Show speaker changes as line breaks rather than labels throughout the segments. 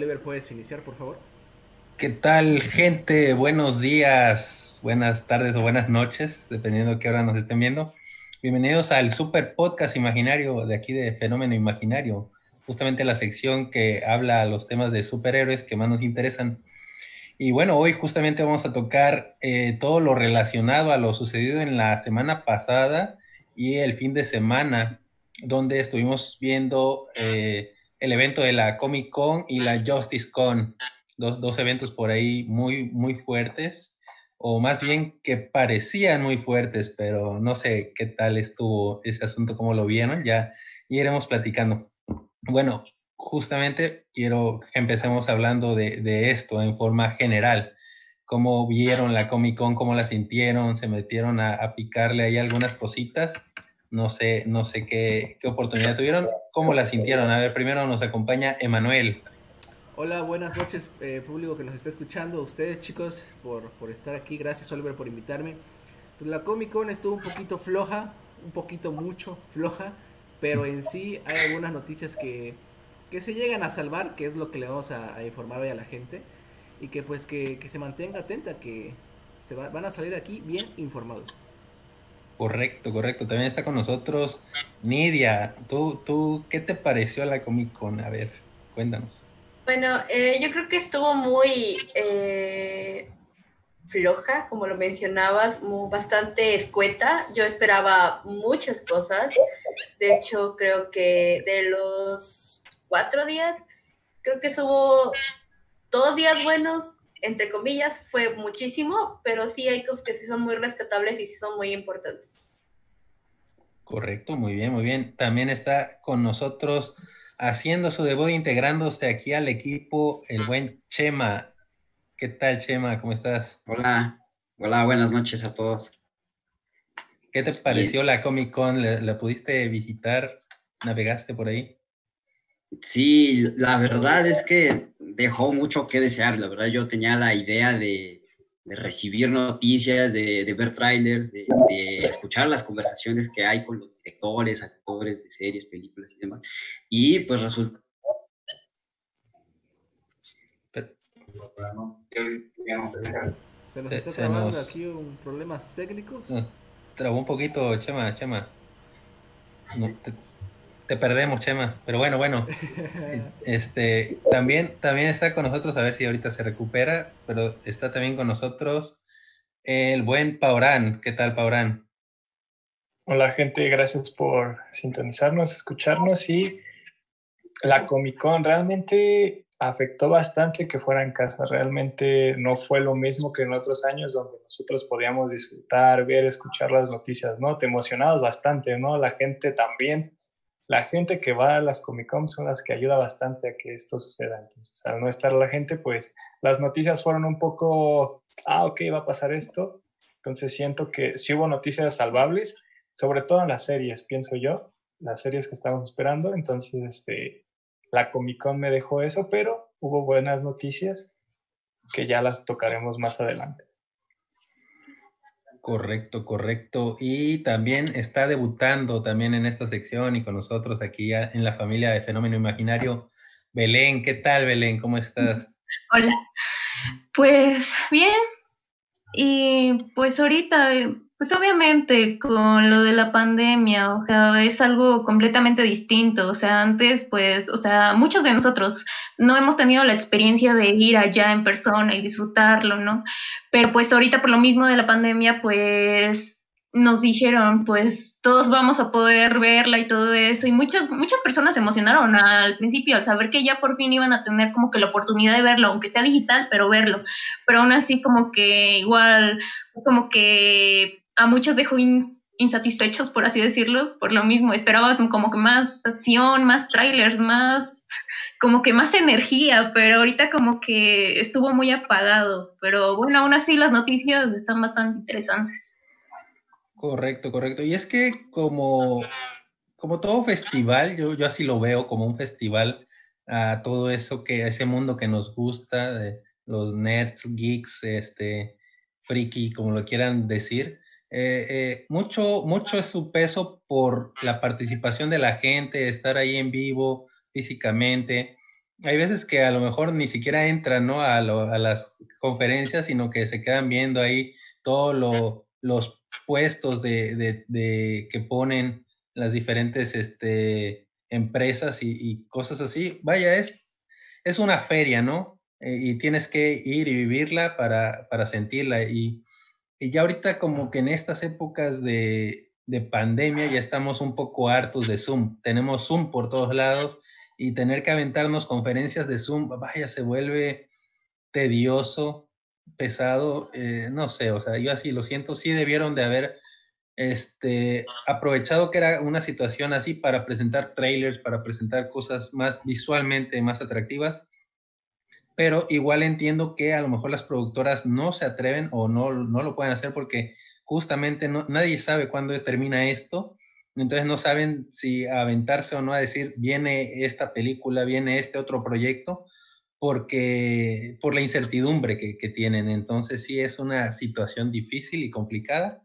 Oliver, ¿puedes iniciar, por favor?
¿Qué tal, gente? Buenos días, buenas tardes o buenas noches, dependiendo de qué hora nos estén viendo. Bienvenidos al super podcast imaginario de aquí de Fenómeno Imaginario, justamente la sección que habla los temas de superhéroes que más nos interesan. Y bueno, hoy justamente vamos a tocar eh, todo lo relacionado a lo sucedido en la semana pasada y el fin de semana, donde estuvimos viendo eh, el evento de la Comic Con y la Justice Con, dos, dos eventos por ahí muy, muy fuertes o más bien que parecían muy fuertes, pero no sé qué tal estuvo ese asunto, cómo lo vieron, ya iremos platicando. Bueno, justamente quiero que empecemos hablando de, esto en forma general. ¿Cómo vieron la Comic Con? ¿Cómo la sintieron? ¿Se metieron a, picarle ahí algunas cositas? No sé, no sé qué, qué oportunidad tuvieron. ¿Cómo la sintieron? A ver, primero nos acompaña Emanuel.
Hola, buenas noches, eh, público que nos está escuchando. Ustedes, chicos, por, por estar aquí. Gracias, Oliver, por invitarme. Pues la Comic Con estuvo un poquito floja, un poquito mucho floja, pero en sí hay algunas noticias que, que se llegan a salvar, que es lo que le vamos a, informar hoy a la gente. Y que pues que, que se mantenga atenta, que se van a salir aquí bien informados.
Correcto, correcto. También está con nosotros Nidia. ¿Tú, tú qué te pareció la Comic Con? A ver, cuéntanos.
Bueno, eh, yo creo que estuvo muy eh, floja, como lo mencionabas, bastante escueta. Yo esperaba muchas cosas. De hecho, creo que de los cuatro días, creo que estuvo dos días buenos, entre comillas, fue muchísimo, pero sí hay cosas que sí son muy rescatables y sí son muy importantes.
Correcto, muy bien, muy bien. También está con nosotros haciendo su debut, integrándose aquí al equipo, el buen Chema. ¿Qué tal, Chema? ¿Cómo estás?
Hola, hola, buenas noches a todos.
¿Qué te pareció la Comic Con? ¿La, pudiste visitar? ¿Navegaste por ahí?
Sí, la verdad es que dejó mucho que desear. La verdad, yo tenía la idea de, recibir noticias, de, ver trailers, de, de, escuchar las conversaciones que hay con los directores, actores de series, películas y demás. Y pues resulta...
Se nos está trabando aquí un problemas técnicos.
trabó un poquito, Chema, Chema. te, perdemos, Chema. Pero bueno, bueno. este, también, también está con nosotros, a ver si ahorita se recupera, pero está también con nosotros el buen Paurán. ¿Qué tal, Paurán?
Hola, gente. Gracias por sintonizarnos, escucharnos y la Comic Con realmente afectó bastante que fuera en casa. Realmente no fue lo mismo que en otros años donde nosotros podíamos disfrutar, ver, escuchar las noticias, ¿no? Te emocionabas bastante, ¿no? La gente también. La gente que va a las Comic Con son las que ayuda bastante a que esto suceda. Entonces, al no estar la gente, pues las noticias fueron un poco, ah, ok, va a pasar esto. Entonces siento que sí hubo noticias salvables, sobre todo en las series, pienso yo, las series que estábamos esperando. Entonces, este, la Comic Con me dejó eso, pero hubo buenas noticias que ya las tocaremos más adelante.
Correcto, correcto. Y también está debutando también en esta sección y con nosotros aquí en la familia de Fenómeno Imaginario. Belén, ¿qué tal Belén? ¿Cómo estás?
Hola. Pues bien. Y pues ahorita pues obviamente con lo de la pandemia, o sea, es algo completamente distinto. O sea, antes, pues, o sea, muchos de nosotros no hemos tenido la experiencia de ir allá en persona y disfrutarlo, ¿no? Pero pues ahorita por lo mismo de la pandemia, pues nos dijeron, pues todos vamos a poder verla y todo eso. Y muchas, muchas personas se emocionaron al principio al saber que ya por fin iban a tener como que la oportunidad de verlo, aunque sea digital, pero verlo. Pero aún así como que igual, como que a muchos dejó insatisfechos, por así decirlo, por lo mismo. Esperabas como que más acción, más trailers, más como que más energía, pero ahorita como que estuvo muy apagado. Pero bueno, aún así las noticias están bastante interesantes.
Correcto, correcto. Y es que como, como todo festival, yo, yo así lo veo como un festival a todo eso que, a ese mundo que nos gusta, de los nerds, geeks, este, friki, como lo quieran decir. Eh, eh, mucho, mucho es su peso por la participación de la gente, estar ahí en vivo físicamente. hay veces que a lo mejor ni siquiera entran ¿no? a, las conferencias, sino que se quedan viendo ahí todos los puestos de, de, que ponen las diferentes este, empresas y, cosas así. Vaya, es, es una feria, ¿no? Eh, y tienes que ir y vivirla para, para sentirla. Y, y, ya ahorita como que en estas épocas de, de pandemia ya estamos un poco hartos de Zoom. Tenemos Zoom por todos lados y tener que aventarnos conferencias de Zoom, vaya, se vuelve tedioso, pesado, eh, no sé, o sea, yo así lo siento, sí debieron de haber este, aprovechado que era una situación así para presentar trailers, para presentar cosas más visualmente más atractivas, pero igual entiendo que a lo mejor las productoras no se atreven o no, no lo pueden hacer porque justamente no, nadie sabe cuándo termina esto entonces no saben si aventarse o no a decir, viene esta película, viene este otro proyecto, porque por la incertidumbre que, tienen. Entonces sí es una situación difícil y complicada.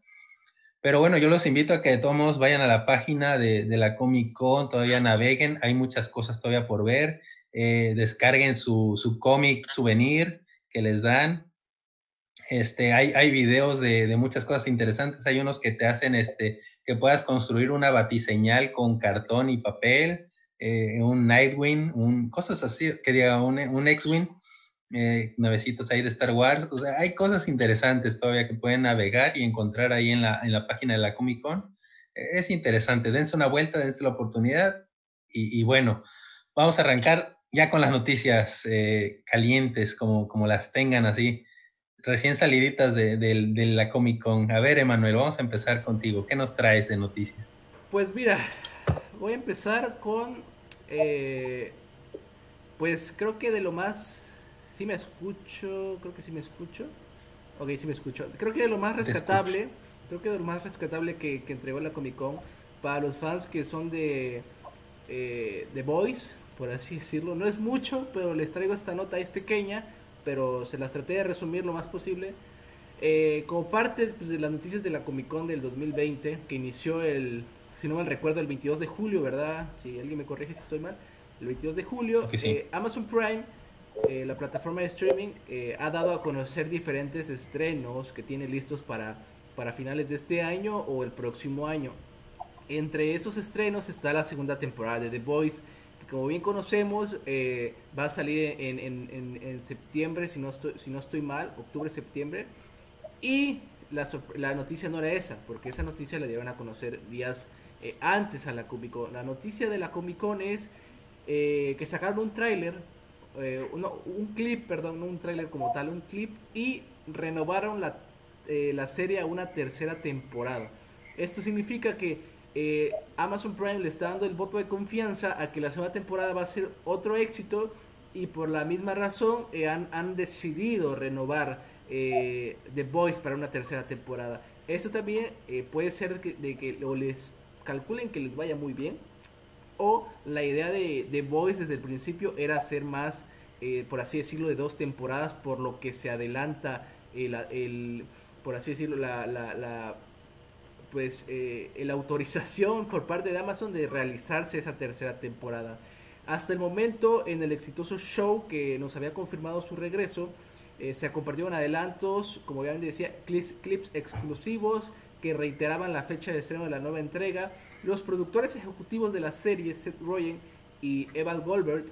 Pero bueno, yo los invito a que todos vayan a la página de, la Comic Con, todavía naveguen, hay muchas cosas todavía por ver, eh, descarguen su, su cómic souvenir que les dan. Este, hay, hay videos de, de, muchas cosas interesantes, hay unos que te hacen este, que puedas construir una batiseñal con cartón y papel, eh, un Nightwing, un, cosas así, que diga un, un X-Wing, eh, ahí de Star Wars. O sea, hay cosas interesantes todavía que pueden navegar y encontrar ahí en la, en la página de la Comic Con. Es interesante, dense una vuelta, dense la oportunidad. Y bueno, vamos a arrancar ya con las noticias eh, calientes, como, como las tengan así recién saliditas de, la Comic Con. A ver, Emanuel, vamos a empezar contigo. ¿Qué nos traes de noticias?
Pues mira, voy a empezar con, eh, pues creo que de lo más, sí me escucho, creo que sí me escucho. Ok, sí me escucho. Creo que de lo más rescatable, creo que de lo más rescatable que, entregó la Comic Con para los fans que son de eh, The Boys, por así decirlo. No es mucho, pero les traigo esta nota, es pequeña pero se las traté de resumir lo más posible. Eh, como parte pues, de las noticias de la Comic Con del 2020, que inició el, si no mal recuerdo, el 22 de julio, ¿verdad? Si alguien me corrige si estoy mal. El 22 de julio, eh, Amazon Prime, eh, la plataforma de streaming, ha dado a conocer diferentes estrenos que tiene listos para, para finales de este año o el próximo año. Entre esos estrenos está la segunda temporada de The Boys como bien conocemos, eh, va a salir en, en, en, septiembre, si no, estoy, si no estoy mal, octubre-septiembre. Y la, la, noticia no era esa, porque esa noticia la dieron a conocer días eh, antes a la Comic Con. La noticia de la Comic Con es eh, que sacaron un tráiler, un clip, perdón, no un tráiler como tal, un clip, y renovaron la, la serie a una tercera temporada. Esto significa que eh, Amazon Prime le está dando el voto de confianza a que la segunda temporada va a ser otro éxito y por la misma razón eh, han, decidido renovar eh, The Voice para una tercera temporada. Esto también puede ser de que o les calculen que les vaya muy bien o la idea de The Voice desde el principio era hacer más, por así decirlo, de dos temporadas por lo que se adelanta el, por así decirlo, la pues eh, la autorización por parte de Amazon de realizarse esa tercera temporada. Hasta el momento, en el exitoso show que nos había confirmado su regreso, eh, se compartieron adelantos, como ya decía, clips, clips, exclusivos que reiteraban la fecha de estreno de la nueva entrega. Los productores ejecutivos de la serie, Seth Rogen y Evan Goldberg,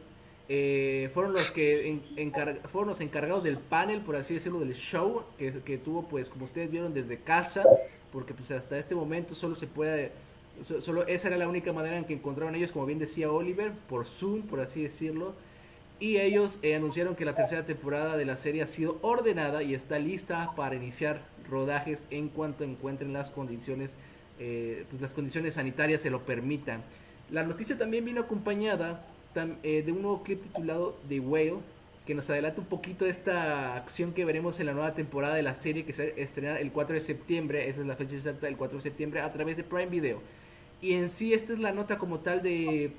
eh, fueron los que fueron los encargados del panel, por así decirlo, del show que tuvo, pues, como ustedes vieron desde casa, porque pues hasta este momento solo se puede, solo esa era la única manera en que encontraron ellos, como bien decía Oliver, por Zoom, por así decirlo. Y ellos eh, anunciaron que la tercera temporada de la serie ha sido ordenada y está lista para iniciar rodajes en cuanto encuentren las condiciones, eh, pues las condiciones sanitarias se lo permitan. La noticia también vino acompañada eh, de un nuevo clip titulado The Whale, que nos adelanta un poquito esta acción que veremos en la nueva temporada de la serie que se estrenará el 4 de septiembre, esa es la fecha exacta del 4 de septiembre, a través de Prime Video. Y en sí esta es la nota como tal de,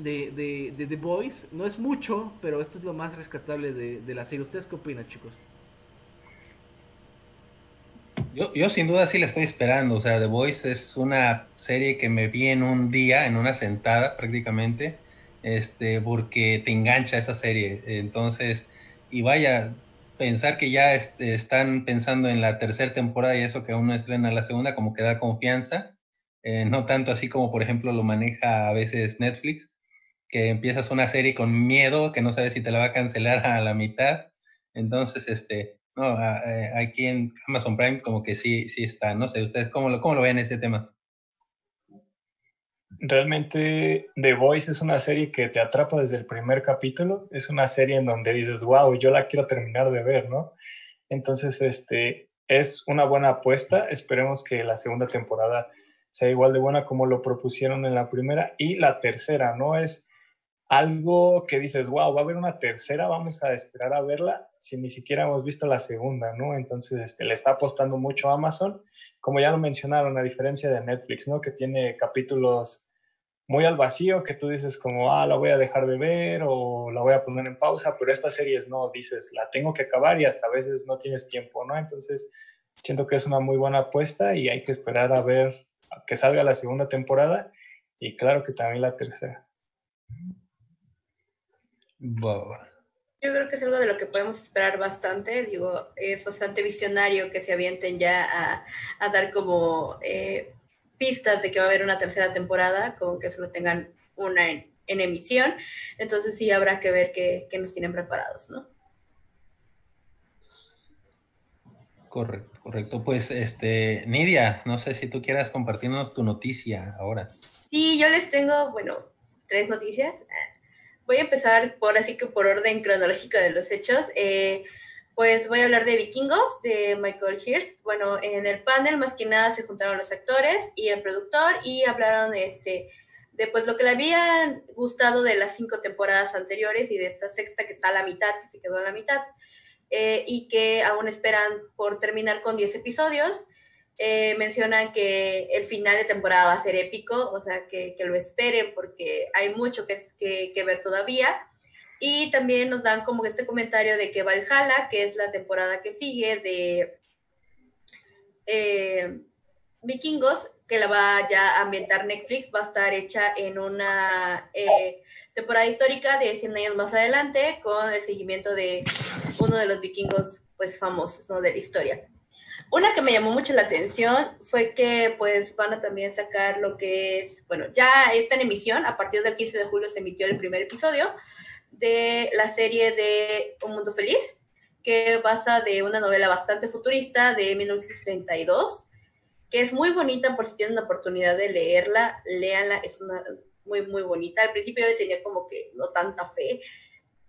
de, de, The Boys. No es mucho, pero esto es lo más rescatable de, la serie. ¿Ustedes qué opinan, chicos?
Yo, yo sin duda sí la estoy esperando. O sea, The Boys es una serie que me vi en un día, en una sentada prácticamente este, porque te engancha esa serie. Entonces, y vaya, pensar que ya están pensando en la tercera temporada y eso que aún no estrena la segunda, como que da confianza, eh, no tanto así como por ejemplo lo maneja a veces Netflix, que empiezas una serie con miedo, que no sabes si te la va a cancelar a la mitad. Entonces, este, no, eh, aquí en Amazon Prime como que sí, sí está. No sé, ¿ustedes cómo lo, cómo lo ven ese tema?
Realmente The Voice es una serie que te atrapa desde el primer capítulo. Es una serie en donde dices, wow, yo la quiero terminar de ver, ¿no? Entonces, este, es una buena apuesta. Esperemos que la segunda temporada sea igual de buena como lo propusieron en la primera. Y la tercera, ¿no? Es algo que dices, wow, va a haber una tercera, vamos a esperar a verla, si ni siquiera hemos visto la segunda, ¿no? Entonces, este, le está apostando mucho a Amazon, como ya lo mencionaron, a diferencia de Netflix, ¿no? Que tiene capítulos muy al vacío, que tú dices como, ah, la voy a dejar de ver o la voy a poner en pausa, pero estas series no, dices, la tengo que acabar y hasta a veces no tienes tiempo, ¿no? Entonces, siento que es una muy buena apuesta y hay que esperar a ver que salga la segunda temporada y claro que también la tercera.
Yo creo que es algo de lo que podemos esperar bastante. Digo, es bastante visionario que se avienten ya a, dar como eh, pistas de que va a haber una tercera temporada, como que solo tengan una en, emisión. Entonces sí habrá que ver qué, nos tienen preparados, ¿no?
Correcto, correcto. Pues, este, Nidia, no sé si tú quieras compartirnos tu noticia ahora.
Sí, yo les tengo, bueno, tres noticias voy a empezar por así que por orden cronológico de los hechos. Eh, pues voy a hablar de Vikingos, de Michael Hirst. Bueno, en el panel más que nada se juntaron los actores y el productor y hablaron este, de pues lo que le habían gustado de las cinco temporadas anteriores y de esta sexta que está a la mitad, que se quedó a la mitad, eh, y que aún esperan por terminar con 10 episodios. Eh, mencionan que el final de temporada va a ser épico, o sea, que, lo esperen porque hay mucho que, que, que, ver todavía. Y también nos dan como este comentario de que Valhalla, que es la temporada que sigue de eh, Vikingos, que la va ya a ambientar Netflix, va a estar hecha en una eh, temporada histórica de 100 años más adelante con el seguimiento de uno de los vikingos pues famosos ¿no? de la historia. Una que me llamó mucho la atención fue que pues van a también sacar lo que es, bueno, ya está en emisión, a partir del 15 de julio se emitió el primer episodio de la serie de Un Mundo Feliz, que basa de una novela bastante futurista de 1932, que es muy bonita por si tienen la oportunidad de leerla, léanla, es muy, muy bonita. Al principio yo tenía como que no tanta fe,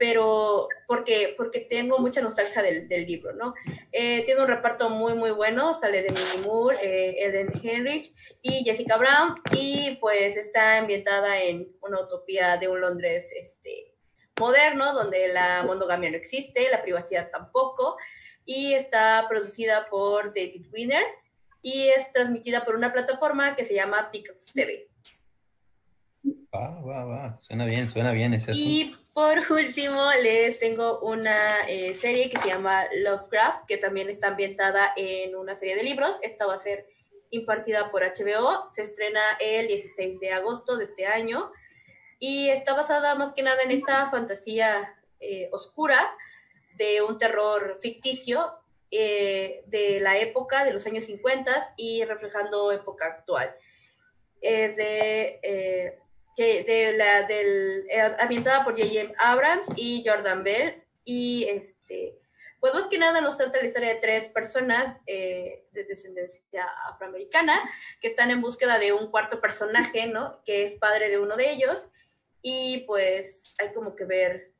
pero porque, porque tengo mucha nostalgia del, del libro, ¿no? Eh, tiene un reparto muy, muy bueno, sale de Minnie Moore, eh, Eden Henrich y Jessica Brown, y pues está ambientada en una utopía de un Londres este, moderno, donde la monogamia no existe, la privacidad tampoco, y está producida por David Winner, y es transmitida por una plataforma que se llama Peacock TV.
Va, va, va. Suena bien, suena bien ese
Y por último, les tengo una eh, serie que se llama Lovecraft, que también está ambientada en una serie de libros. Esta va a ser impartida por HBO. Se estrena el 16 de agosto de este año. Y está basada más que nada en esta fantasía eh, oscura de un terror ficticio eh, de la época de los años 50 y reflejando época actual. Es de de la, del, eh, ambientada por J.J. Abrams y Jordan Bell. Y este, pues más que nada nos trata la historia de tres personas eh, de descendencia afroamericana que están en búsqueda de un cuarto personaje, ¿no? Que es padre de uno de ellos. Y pues hay como que ver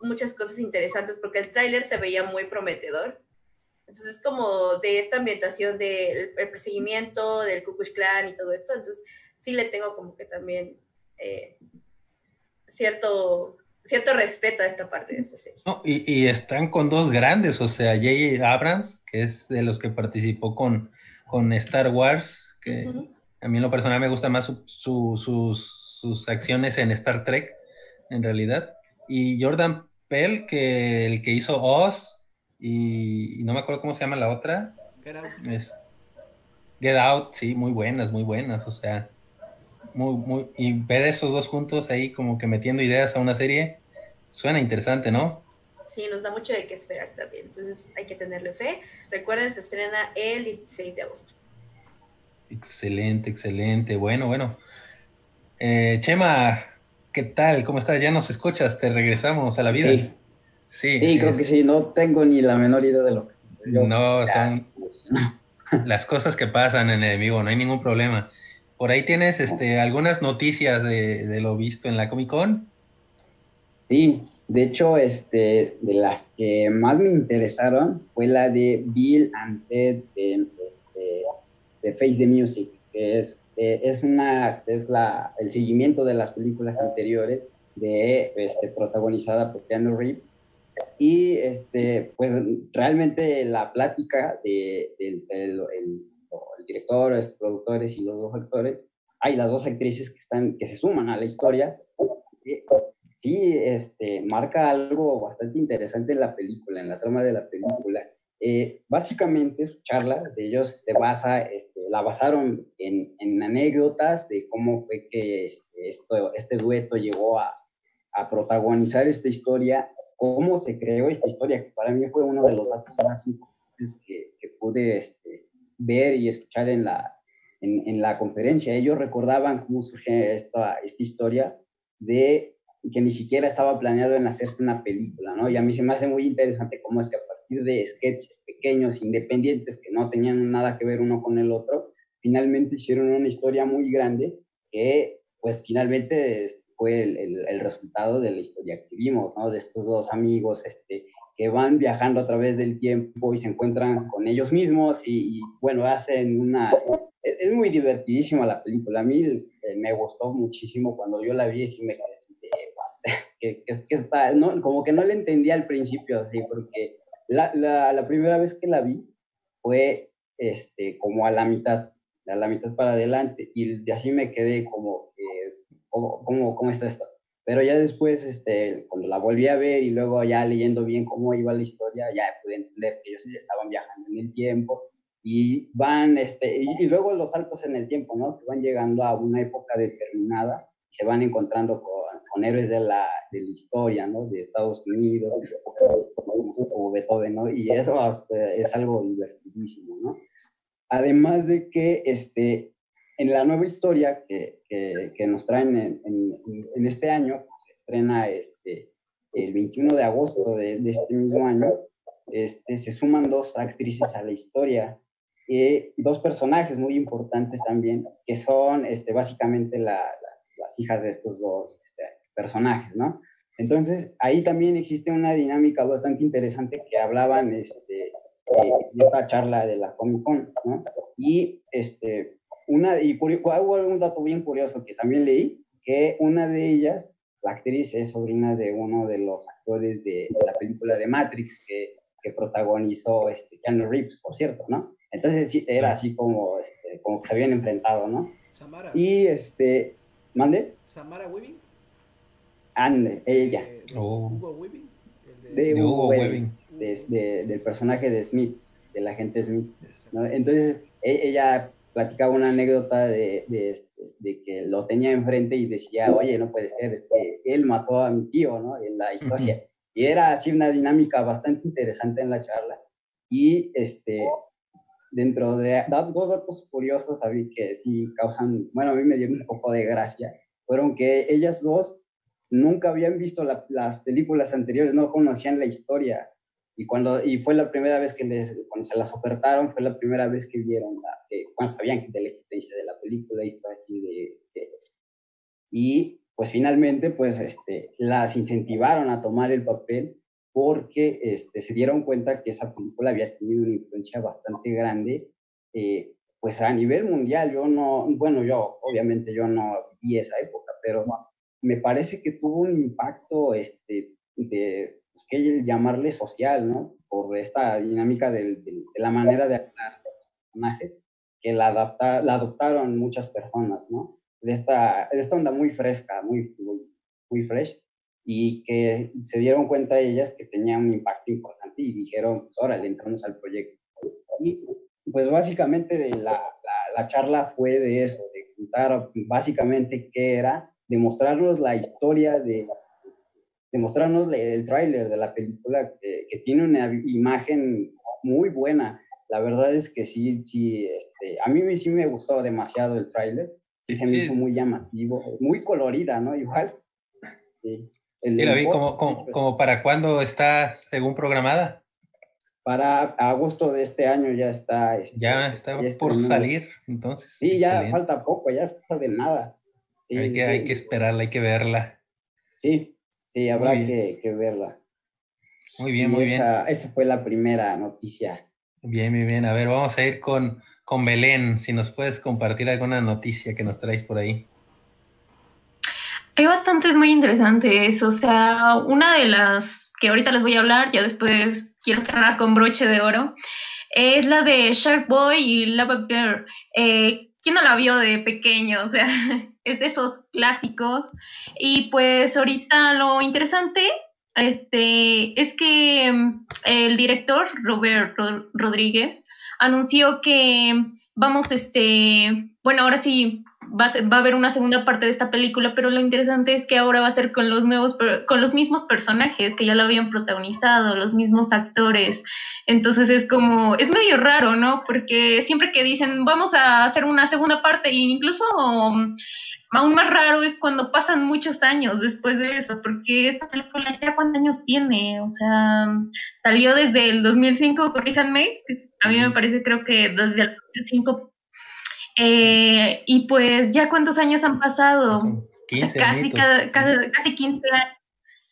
muchas cosas interesantes porque el tráiler se veía muy prometedor. Entonces es como de esta ambientación del perseguimiento, del Ku Klux Klan y todo esto. Entonces sí le tengo como que también eh, cierto, cierto respeto a esta parte de esta serie.
y, están con dos grandes, o sea, J.J. Abrams, que es de los que participó con, con Star Wars, que a mí en lo personal me gusta más sus, sus, acciones en Star Trek, en realidad. Y Jordan Pell, que el que hizo Oz, y, no me acuerdo cómo se llama la otra. Get Out. Get Out, sí, muy buenas, muy buenas, o sea muy, muy, y ver esos dos juntos ahí como que metiendo ideas a una serie, suena interesante, ¿no?
Sí, nos da mucho de qué esperar también, entonces hay que tenerle fe. Recuerden, se estrena el 16 de agosto.
Excelente, excelente. Bueno, bueno. Eh, Chema, ¿qué tal? ¿Cómo estás? ¿Ya nos escuchas? ¿Te regresamos a la vida?
Sí, sí, creo que sí. No tengo ni la menor idea de lo que...
no, son las cosas que pasan en el vivo, no hay ningún problema. Por ahí tienes este, algunas noticias de, lo visto en la Comic Con.
Sí, de hecho, este, de las que más me interesaron fue la de Bill and Ted de, Face the Music, que es, eh, es, una, es la, el seguimiento de las películas anteriores de, este, protagonizada por Keanu Reeves. Y este, pues realmente la plática de, del el director, los productores y los dos actores, hay las dos actrices que, están, que se suman a la historia, sí este, marca algo bastante interesante en la película, en la trama de la película. Eh, básicamente su charla de ellos se basa, este, la basaron en, en, anécdotas de cómo fue que esto, este dueto llegó a, a, protagonizar esta historia, cómo se creó esta historia, que para mí fue uno de los datos más importantes que, que pude este, ver y escuchar en la, en, la conferencia. Ellos recordaban cómo surge esta, esta historia de que ni siquiera estaba planeado en hacerse una película, ¿no? Y a mí se me hace muy interesante cómo es que a partir de sketches pequeños, independientes, que no tenían nada que ver uno con el otro, finalmente hicieron una historia muy grande que, pues, finalmente fue el, el, resultado de la historia que vimos, ¿no? De estos dos amigos, este, que van viajando a través del tiempo y se encuentran con ellos mismos y, bueno, hacen una... Es, muy divertidísima la película. A mí eh, me gustó muchísimo cuando yo la vi y me quedé que, que, que, está, no, como que no le entendía al principio, así, porque la, la, la, primera vez que la vi fue este, como a la mitad, a la mitad para adelante, y así me quedé como, eh, ¿cómo, cómo, ¿cómo está esto? Pero ya después, este, cuando la volví a ver y luego ya leyendo bien cómo iba la historia, ya pude entender que ellos estaban viajando en el tiempo y van, este, y, luego los saltos en el tiempo, ¿no? Que van llegando a una época determinada y se van encontrando con, con héroes de la, de la historia, ¿no? De Estados Unidos, como Beethoven, ¿no? Y eso es algo divertidísimo, ¿no? Además de que, este, en la nueva historia que, que, nos traen en, en, este año, pues, se estrena este, el 21 de agosto de, de, este mismo año, este, se suman dos actrices a la historia y dos personajes muy importantes también, que son este, básicamente la, las hijas de estos dos este, personajes, ¿no? Entonces, ahí también existe una dinámica bastante interesante que hablaban este, eh, de esta charla de la Comic Con, ¿no? Y este, una, y hubo un dato bien curioso que también leí, que una de ellas, la actriz, es sobrina de uno de los actores de, la película de Matrix que, que protagonizó este, Keanu Reeves, por cierto, ¿no? Entonces sí, era así como, este, como que se habían enfrentado, ¿no? Samara. Y este, ¿mande?
Samara Weaving.
Ande, ella. Oh. Hugo Weaving. De, Hugo, Weaving, del personaje de Smith, del agente Smith. ¿no? Entonces, e, ella platicaba una anécdota de, de, de, que lo tenía enfrente y decía, oye, no puede ser, él mató a mi tío, ¿no? En la historia. Y era así una dinámica bastante interesante en la charla. Y este, dentro de dos datos curiosos, a mí que sí causan, bueno, a mí me dio un poco de gracia, fueron que ellas dos nunca habían visto las películas anteriores, no conocían la historia. Y, cuando, y fue la primera vez que les, cuando se las ofertaron, fue la primera vez que vieron, la, cuando sabían de la existencia de la película y fue así de, y pues finalmente pues este, las incentivaron a tomar el papel porque este, se dieron cuenta que esa película había tenido una influencia bastante grande, eh, pues a nivel mundial, yo no, bueno, yo obviamente yo no vi esa época, pero me parece que tuvo un impacto este, de pues, que llamarle social, ¿no? Por esta dinámica de la manera de hablar de los personajes, que la, adapta, la adoptaron muchas personas, ¿no? De esta, de esta onda muy fresca, muy, muy, fresh, y que se dieron cuenta ellas que tenía un impacto importante y dijeron, pues órale, entramos al proyecto. Y pues básicamente de la, la, la charla fue de eso, de contara básicamente qué era, demostrarnos la historia de, demostrarnos el tráiler de la película que, que, tiene una imagen muy buena. La verdad es que sí, sí, este, a mí sí me gustó demasiado el tráiler, sí se me hizo muy llamativo, muy colorida, ¿no? Igual.
Sí, la vi, como, como, para cuándo está según programada?
Para agosto de este año ya está.
Este, ya está por salir, entonces.
Sí, ya falta poco, ya está de nada.
hay, que, hay que esperarla, hay que verla.
Sí, sí, habrá que, que, verla.
Muy bien, muy bien.
Esa fue la primera noticia.
Bien, muy bien. A ver, vamos a ir con, con Belén. Si nos puedes compartir alguna noticia que nos traes por ahí.
Hay bastantes muy interesantes. O sea, una de las que ahorita les voy a hablar, ya después quiero cerrar con broche de oro, es la de Shark Boy y Lava Girl. Eh, ¿Quién no la vio de pequeño? O sea, es de esos clásicos. Y pues ahorita lo interesante este, es que mm, el director Robert Rodríguez anunció que vamos, este, bueno, ahora sí va a, va a, haber una segunda parte de esta película, pero lo interesante es que ahora va a ser con los nuevos, con los mismos personajes que ya lo habían protagonizado, los mismos actores. Entonces es como, es medio raro, ¿no? Porque siempre que dicen, vamos a hacer una segunda parte, e incluso aún más raro es cuando pasan muchos años después de eso, porque esta película ya cuántos años tiene, o sea, salió desde el 2005, corríjanme, a mí me parece creo que desde el 2005, eh, y pues ya cuántos años han pasado, casi, cada, casi 15 años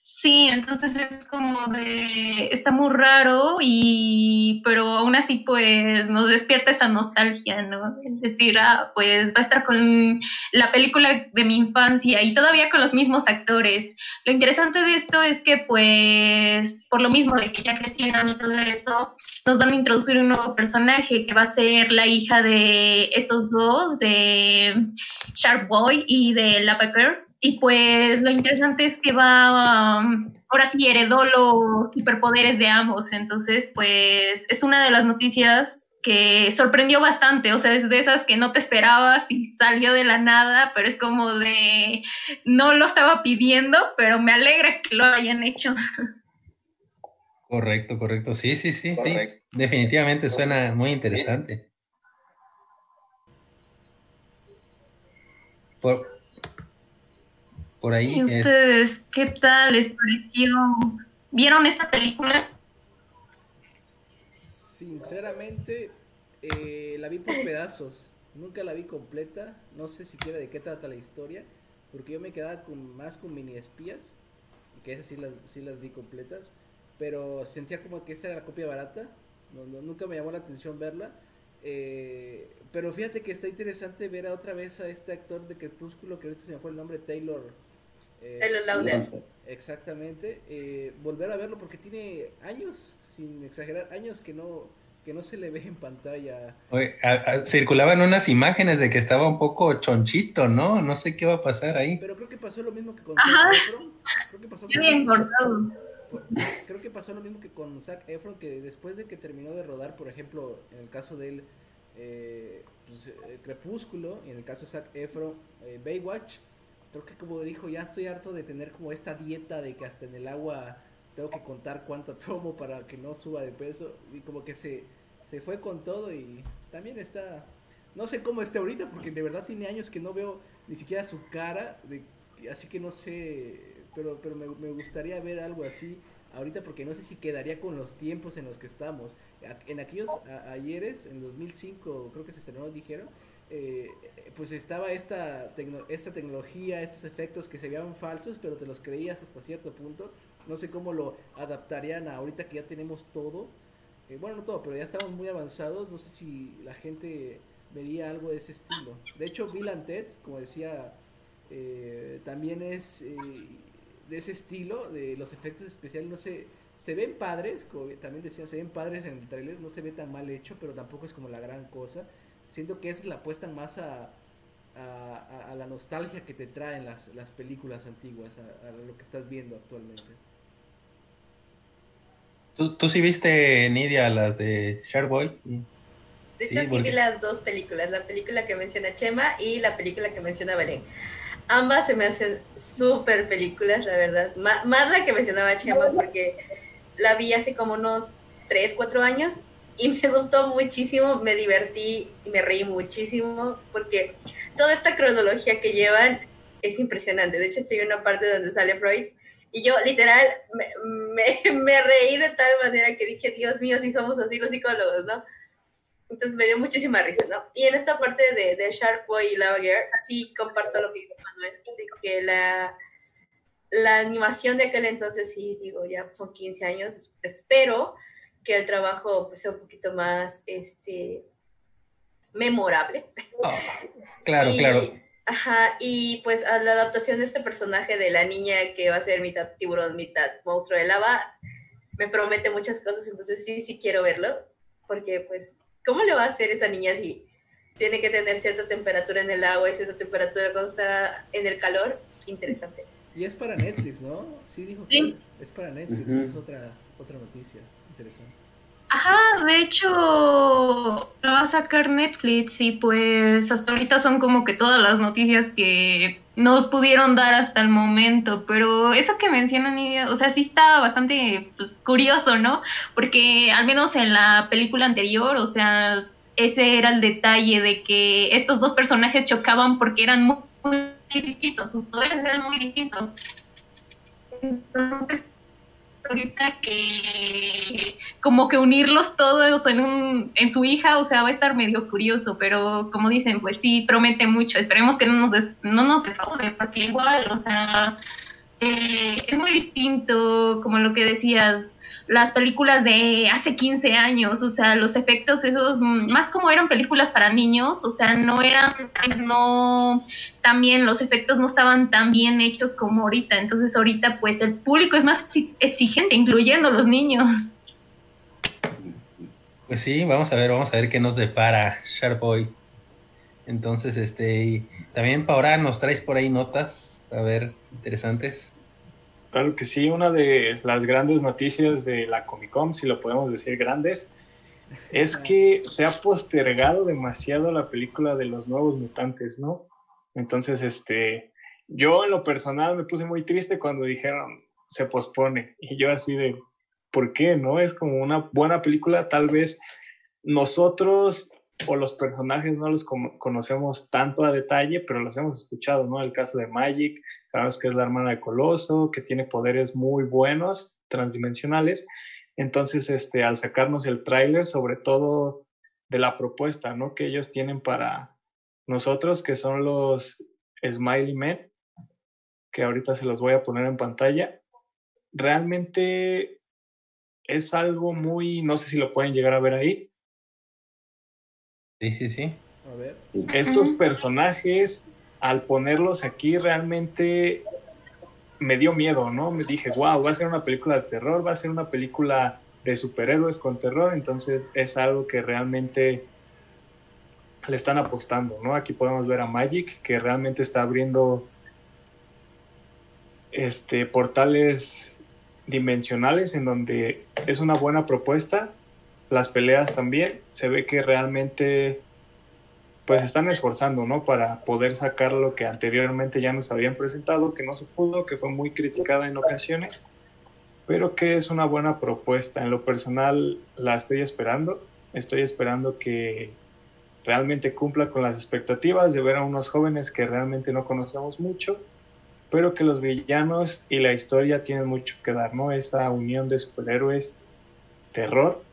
Sí, entonces es como de, está muy raro y, pero aún así pues nos despierta esa nostalgia, ¿no? Es decir, ah, pues va a estar con la película de mi infancia y todavía con los mismos actores. Lo interesante de esto es que pues, por lo mismo de que ya crecieron y todo eso, nos van a introducir un nuevo personaje que va a ser la hija de estos dos, de Sharp Boy y de Lava Girl y pues lo interesante es que va, um, ahora sí heredó los superpoderes de ambos, entonces pues es una de las noticias que sorprendió bastante, o sea, es de esas que no te esperabas y salió de la nada, pero es como de, no lo estaba pidiendo, pero me alegra que lo hayan hecho.
Correcto, correcto, sí, sí, sí, sí. definitivamente suena muy interesante. Por,
¿Y ustedes qué tal les pareció? ¿Vieron esta película?
Sinceramente, eh, la vi por pedazos. Nunca la vi completa. No sé siquiera de qué trata la historia. Porque yo me quedaba con, más con mini espías. Que esas sí las, sí las vi completas. Pero sentía como que esta era la copia barata. nunca me llamó la atención verla. Eh, pero fíjate que está interesante ver a otra vez a este actor de Crepúsculo, que ahorita se me fue el nombre, Taylor.
Eh, Taylor.
Exactamente. Eh, volver a verlo porque tiene años, sin exagerar, años que no que no se le ve en pantalla.
circulaban unas imágenes de que estaba un poco chonchito, ¿no? No sé qué va a pasar ahí.
Pero creo que pasó lo mismo que con Zac Efron. Creo que pasó
bien
Creo que pasó lo mismo que con Zac Efron, que después de que terminó de rodar, por ejemplo, en el caso de él, eh, pues, eh, Crepúsculo, y en el caso de Zac Efron, eh, Baywatch, creo que como dijo, ya estoy harto de tener como esta dieta de que hasta en el agua tengo que contar cuánto tomo para que no suba de peso, y como que se, se fue con todo y también está, no sé cómo esté ahorita, porque de verdad tiene años que no veo ni siquiera su cara, de, así que no sé, pero, pero me, me gustaría ver algo así ahorita porque no sé si quedaría con los tiempos en los que estamos. En aquellos ayeres, en 2005 creo que se estrenó, dijeron, eh, pues estaba esta, esta tecnología, estos efectos que se veían falsos, pero te los creías hasta cierto punto. No sé cómo lo adaptarían ahorita que ya tenemos todo. Eh, bueno, no todo, pero ya estamos muy avanzados. No sé si la gente vería algo de ese estilo. De hecho, Bill and Ted, como decía, eh, también es de ese estilo, de los efectos especiales, no sé, se ven padres, como también decía, se ven padres en el tráiler, no se ve tan mal hecho, pero tampoco es como la gran cosa. Siento que es la apuestan más a, a, la nostalgia que te traen las, las películas antiguas, a, lo que estás viendo actualmente.
¿Tú, tú sí viste, Nidia, las de Sharkboy?
De hecho, sí, vi las dos películas, la película que menciona Chema y la película que menciona Belén. Ambas se me hacen súper películas, la verdad. más la que mencionaba Chema, porque la vi hace como unos 3, 4 años y me gustó muchísimo, me divertí y me reí muchísimo, porque toda esta cronología que llevan es impresionante. De hecho, estoy en una parte donde sale Freud y yo literal me, me, me reí de tal manera que dije, Dios mío, si somos así los psicólogos, ¿no? Entonces me dio muchísima risa, ¿no? Y en esta parte de, de Shark Boy y Lava Girl, sí comparto lo que dijo Manuel, que la, la animación de aquel entonces, sí, digo, ya son 15 años, espero que el trabajo pues, sea un poquito más, este, memorable.
Ah, claro, claro.
Ajá, y pues a la adaptación de este personaje de la niña que va a ser mitad tiburón, mitad monstruo de lava, me promete muchas cosas, entonces sí, sí quiero verlo, porque pues ¿cómo le va a hacer esa niña si tiene que tener cierta temperatura en el agua y cierta temperatura cuando está en el calor? Interesante.
Y es para Netflix, ¿no? Sí, dijo que es para Netflix, es otra, otra noticia interesante.
Ajá, de hecho, lo va a sacar Netflix y pues hasta ahorita son como que todas las noticias que nos pudieron dar hasta el momento, pero eso que mencionan, o sea, sí está bastante pues, curioso, ¿no? Porque al menos en la película anterior, o sea, ese era el detalle de que estos dos personajes chocaban porque eran muy, muy distintos, sus poderes eran muy distintos. Entonces, ahorita que como que unirlos todos en, un, en su hija, o sea, va a estar medio curioso, pero como dicen, pues sí, promete mucho. Esperemos que no nos, no nos defraude, porque igual, o sea, eh, es muy distinto, como lo que decías, las películas de hace 15 años, o sea, los efectos esos, mm, más como eran películas para niños, o sea, no eran, no, también los efectos no estaban tan bien hechos como ahorita, entonces ahorita pues el público es más exigente, incluyendo los niños.
Pues sí, vamos a ver, vamos a ver qué nos depara Sharkboy. Entonces, este, también para nos traes por ahí notas, a ver, interesantes.
Claro que sí, una de las grandes noticias de la Comic Con, si lo podemos decir grandes, es que se ha postergado demasiado la película de los nuevos mutantes, ¿no? Entonces, este, yo en lo personal me puse muy triste cuando dijeron se pospone y yo así de, ¿por qué? ¿No? Es como una buena película, tal vez nosotros o los personajes no los conocemos tanto a detalle, pero los hemos escuchado, ¿no? El caso de Magic, sabemos que es la hermana de Coloso, que tiene poderes muy buenos, transdimensionales. Entonces, este, al sacarnos el tráiler, sobre todo de la propuesta, ¿no? Que ellos tienen para nosotros, que son los Smiley Men, que ahorita se los voy a poner en pantalla. Realmente es algo muy, no sé si lo pueden llegar a ver ahí,
Sí, sí, sí.
A ver.
Estos personajes, al ponerlos aquí, realmente me dio miedo, ¿no? Me dije, wow, va a ser una película de terror, va a ser una película de superhéroes con terror, entonces es algo que realmente le están apostando, ¿no? Aquí podemos ver a Magic, que realmente está abriendo este, portales dimensionales en donde es una buena propuesta las peleas también, se ve que realmente pues están esforzando, ¿no? Para poder sacar lo que anteriormente ya nos habían presentado, que no se pudo, que fue muy criticada en ocasiones, pero que es una buena propuesta. En lo personal la estoy esperando, estoy esperando que realmente cumpla con las expectativas de ver a unos jóvenes que realmente no conocemos mucho, pero que los villanos y la historia tienen mucho que dar, ¿no? Esa unión de superhéroes, terror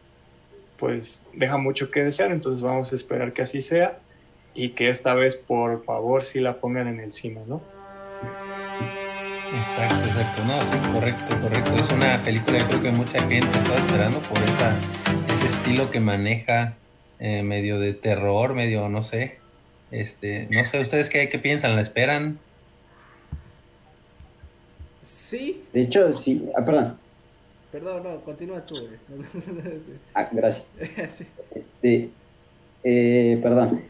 pues deja mucho que desear, entonces vamos a esperar que así sea y que esta vez por favor sí la pongan en el cine, ¿no?
Exacto, exacto, no, sí, correcto, correcto. Es una película yo creo que mucha gente está esperando por esa, ese estilo que maneja eh, medio de terror, medio, no sé, este, no sé, ¿ustedes qué, qué piensan? ¿La esperan?
Sí.
De hecho, sí, ah, perdón,
Perdón, no, continúa tú.
ah, gracias. Este, eh, perdón.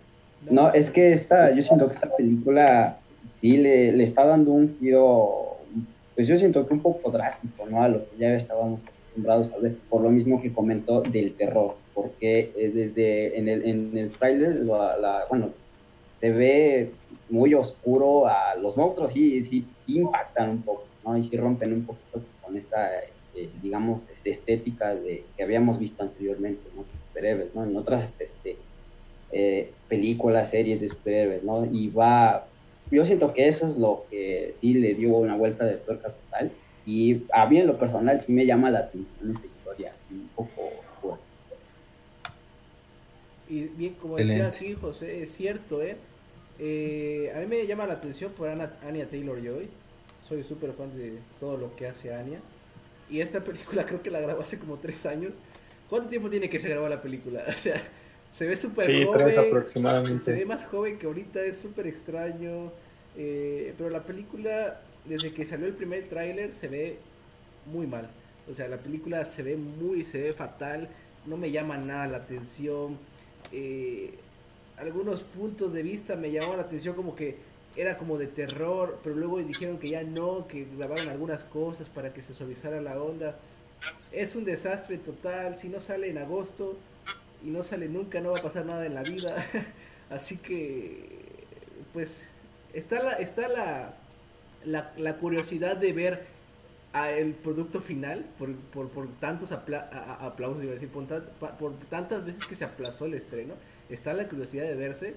No. es que esta, yo siento que esta película sí le, le, está dando un giro, pues yo siento que un poco drástico, ¿no? A lo que ya estábamos acostumbrados a ver, por lo mismo que comentó del terror, porque desde en el, en el trailer, la, bueno, se ve muy oscuro a los monstruos, sí, sí, impactan un poco, ¿no? Y sí rompen un poquito con esta, eh, digamos, este, estética de, que habíamos visto anteriormente, ¿no? Superhéroes, ¿no? En otras este, eh, películas, series de superhéroes, ¿no? Y va, yo siento que eso es lo que sí le dio una vuelta de tuerca total y a mí en lo personal sí me llama la atención esta historia, un poco fuerte.
Y bien, como decía aquí José, es cierto, ¿eh? ¿eh? a mí me llama la atención por Anya Taylor-Joy. Soy súper fan de todo lo que hace Anya. Y esta película creo que la grabó hace como tres años. ¿Cuánto tiempo tiene que se grabó la película? O sea, se ve súper
sí, joven. aproximadamente.
Se ve más joven que ahorita, es súper extraño. Eh, pero la película desde que salió el primer tráiler se ve muy mal. O sea, la película se ve muy, se ve fatal, no me llama nada la atención. Eh, algunos puntos de vista me llamaban la atención como que era como de terror, pero luego dijeron que ya no, que grabaron algunas cosas para que se suavizara la onda. Es un desastre total, si no sale en agosto y no sale nunca, no va a pasar nada en la vida. Así que, pues, está la, está la, la, curiosidad de ver el producto final por, por, tantos aplausos, iba a decir, por, tantas veces que se aplazó el estreno, está la curiosidad de verse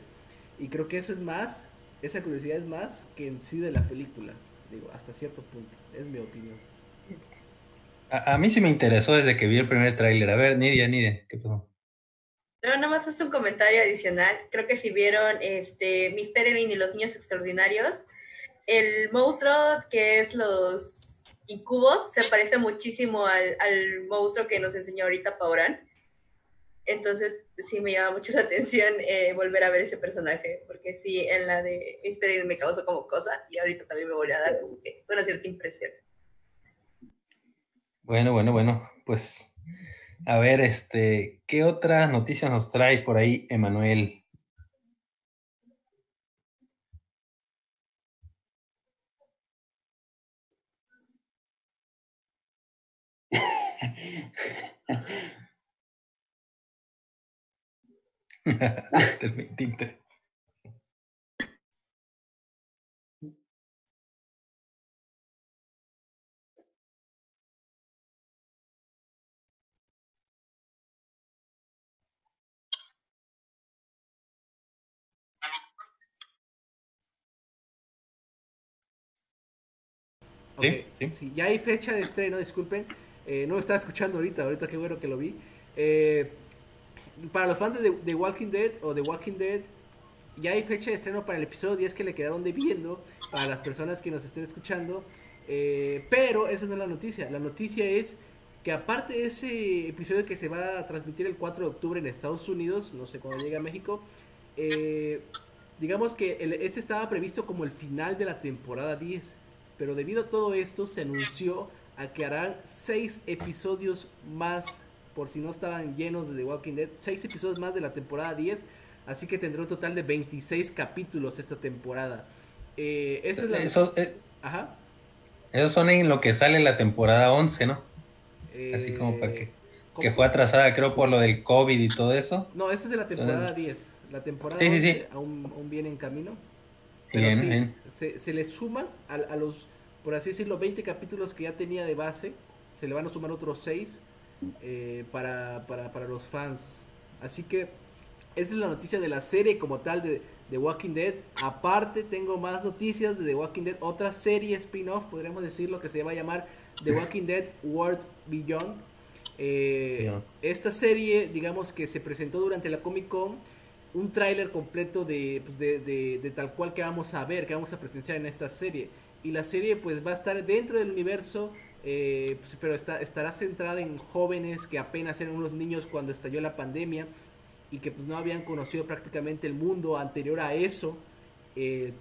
y creo que eso es más, esa curiosidad es más que en sí de la película, digo, hasta cierto punto, es mi opinión.
A, mí sí me interesó desde que vi el primer tráiler. A ver, Nidia, Nidia, ¿qué pasó?
No, nada más es un comentario adicional. Creo que si vieron este Miss Peregrine y los niños extraordinarios, el monstruo que es los incubos se parece muchísimo al, monstruo que nos enseñó ahorita Paurán. Entonces sí me llama mucho la atención eh, volver a ver ese personaje, porque sí, en la de Miss me causó como cosa y ahorita también me voy a dar como que una cierta impresión.
Bueno, bueno, bueno, pues a ver, este, ¿qué otras noticias nos trae por ahí, Emanuel?
Sí. sí, ya hay fecha de estreno, disculpen. Eh, no me estaba escuchando ahorita, ahorita qué bueno que lo vi. Eh, para los fans de The Walking Dead o The Walking Dead, ya hay fecha de estreno para el episodio 10 que le quedaron debiendo para las personas que nos estén escuchando. Eh, pero esa no es la noticia. La noticia es que aparte de ese episodio que se va a transmitir el 4 de octubre en Estados Unidos, no sé cuándo llegue a México, digamos que este estaba previsto como el final de la temporada 10. Pero debido a todo esto se anunció a que harán seis episodios más, por si no estaban llenos de The Walking Dead, seis episodios más de la temporada 10, así que tendrá un total de 26 capítulos esta temporada. Eh, es la...
Eso, eh, Ajá. Esos son en lo que sale la temporada 11, ¿no? así como para que... Eh, que fue atrasada, creo, por lo del COVID y todo eso.
No, esta es de la temporada 10. La temporada sí, 11 Aún, viene en camino. Pero sí, Se, se, le suman a, a los por así decirlo, 20 capítulos que ya tenía de base, se le van a sumar otros 6 eh, para, los fans. Así que esa es la noticia de la serie como tal de The Walking Dead. Aparte tengo más noticias de The Walking Dead, otra serie spin-off, podríamos decirlo, que se va a llamar The Walking Dead World Beyond. Eh, esta serie, digamos que se presentó durante la Comic Con, un tráiler completo de, pues de, de, tal cual que vamos a ver, que vamos a presenciar en esta serie y la serie pues va a estar dentro del universo, eh, pues, pero está, estará centrada en jóvenes que apenas eran unos niños cuando estalló la pandemia y que pues no habían conocido prácticamente el mundo anterior a eso. Eh,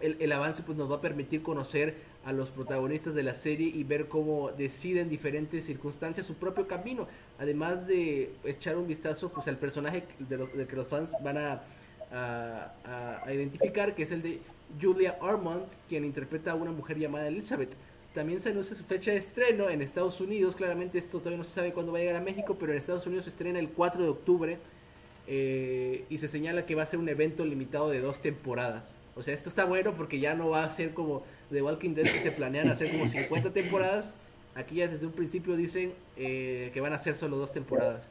el, avance pues nos va a permitir conocer a los protagonistas de la serie y ver cómo deciden diferentes circunstancias su propio camino, además de echar un vistazo pues al personaje de, los, que los fans van a, a identificar, que es el de Julia Armand, quien interpreta a una mujer llamada Elizabeth, también se anuncia su fecha de estreno en Estados Unidos. Claramente esto todavía no se sabe cuándo va a llegar a México, pero en Estados Unidos se estrena el 4 de octubre. eh, y se señala que va a ser un evento limitado de dos temporadas. O sea, esto está bueno porque ya no va a ser como The Walking Dead que se planean hacer como 50 temporadas. Aquí ya desde un principio dicen eh, que van a ser solo dos temporadas.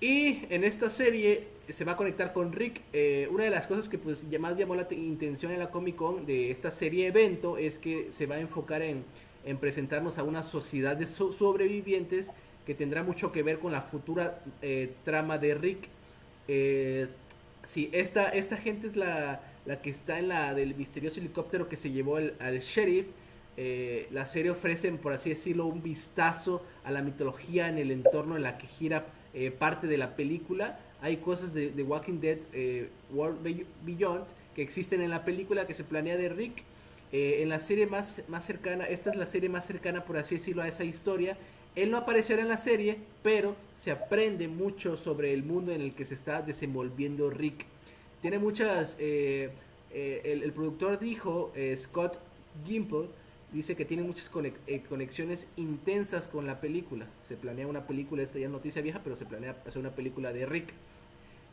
Y en esta serie se va a conectar con Rick. Eh, una de las cosas que pues más llamó la te- intención en la Comic Con de esta serie evento es que se va a enfocar en, en presentarnos a una sociedad de so- sobrevivientes que tendrá mucho que ver con la futura eh, trama de Rick. Eh, esta, esta gente es la, la que está en la del misterioso helicóptero que se llevó al sheriff. Eh, la serie ofrece, por así decirlo, un vistazo a la mitología en el entorno en la que gira eh, parte de la película. Hay cosas de, de Walking Dead eh, World Be- Beyond que existen en la película que se planea de Rick. Eh, en la serie más, más cercana, esta es la serie más cercana, por así decirlo, a esa historia. Él no aparecerá en la serie, pero se aprende mucho sobre el mundo en el que se está desenvolviendo Rick. Tiene muchas... eh, eh, el, el productor dijo, Scott Gimple, dice que tiene muchas conex- conexiones intensas con la película. Se planea una película, esta ya es noticia vieja, pero se planea hacer una película de Rick.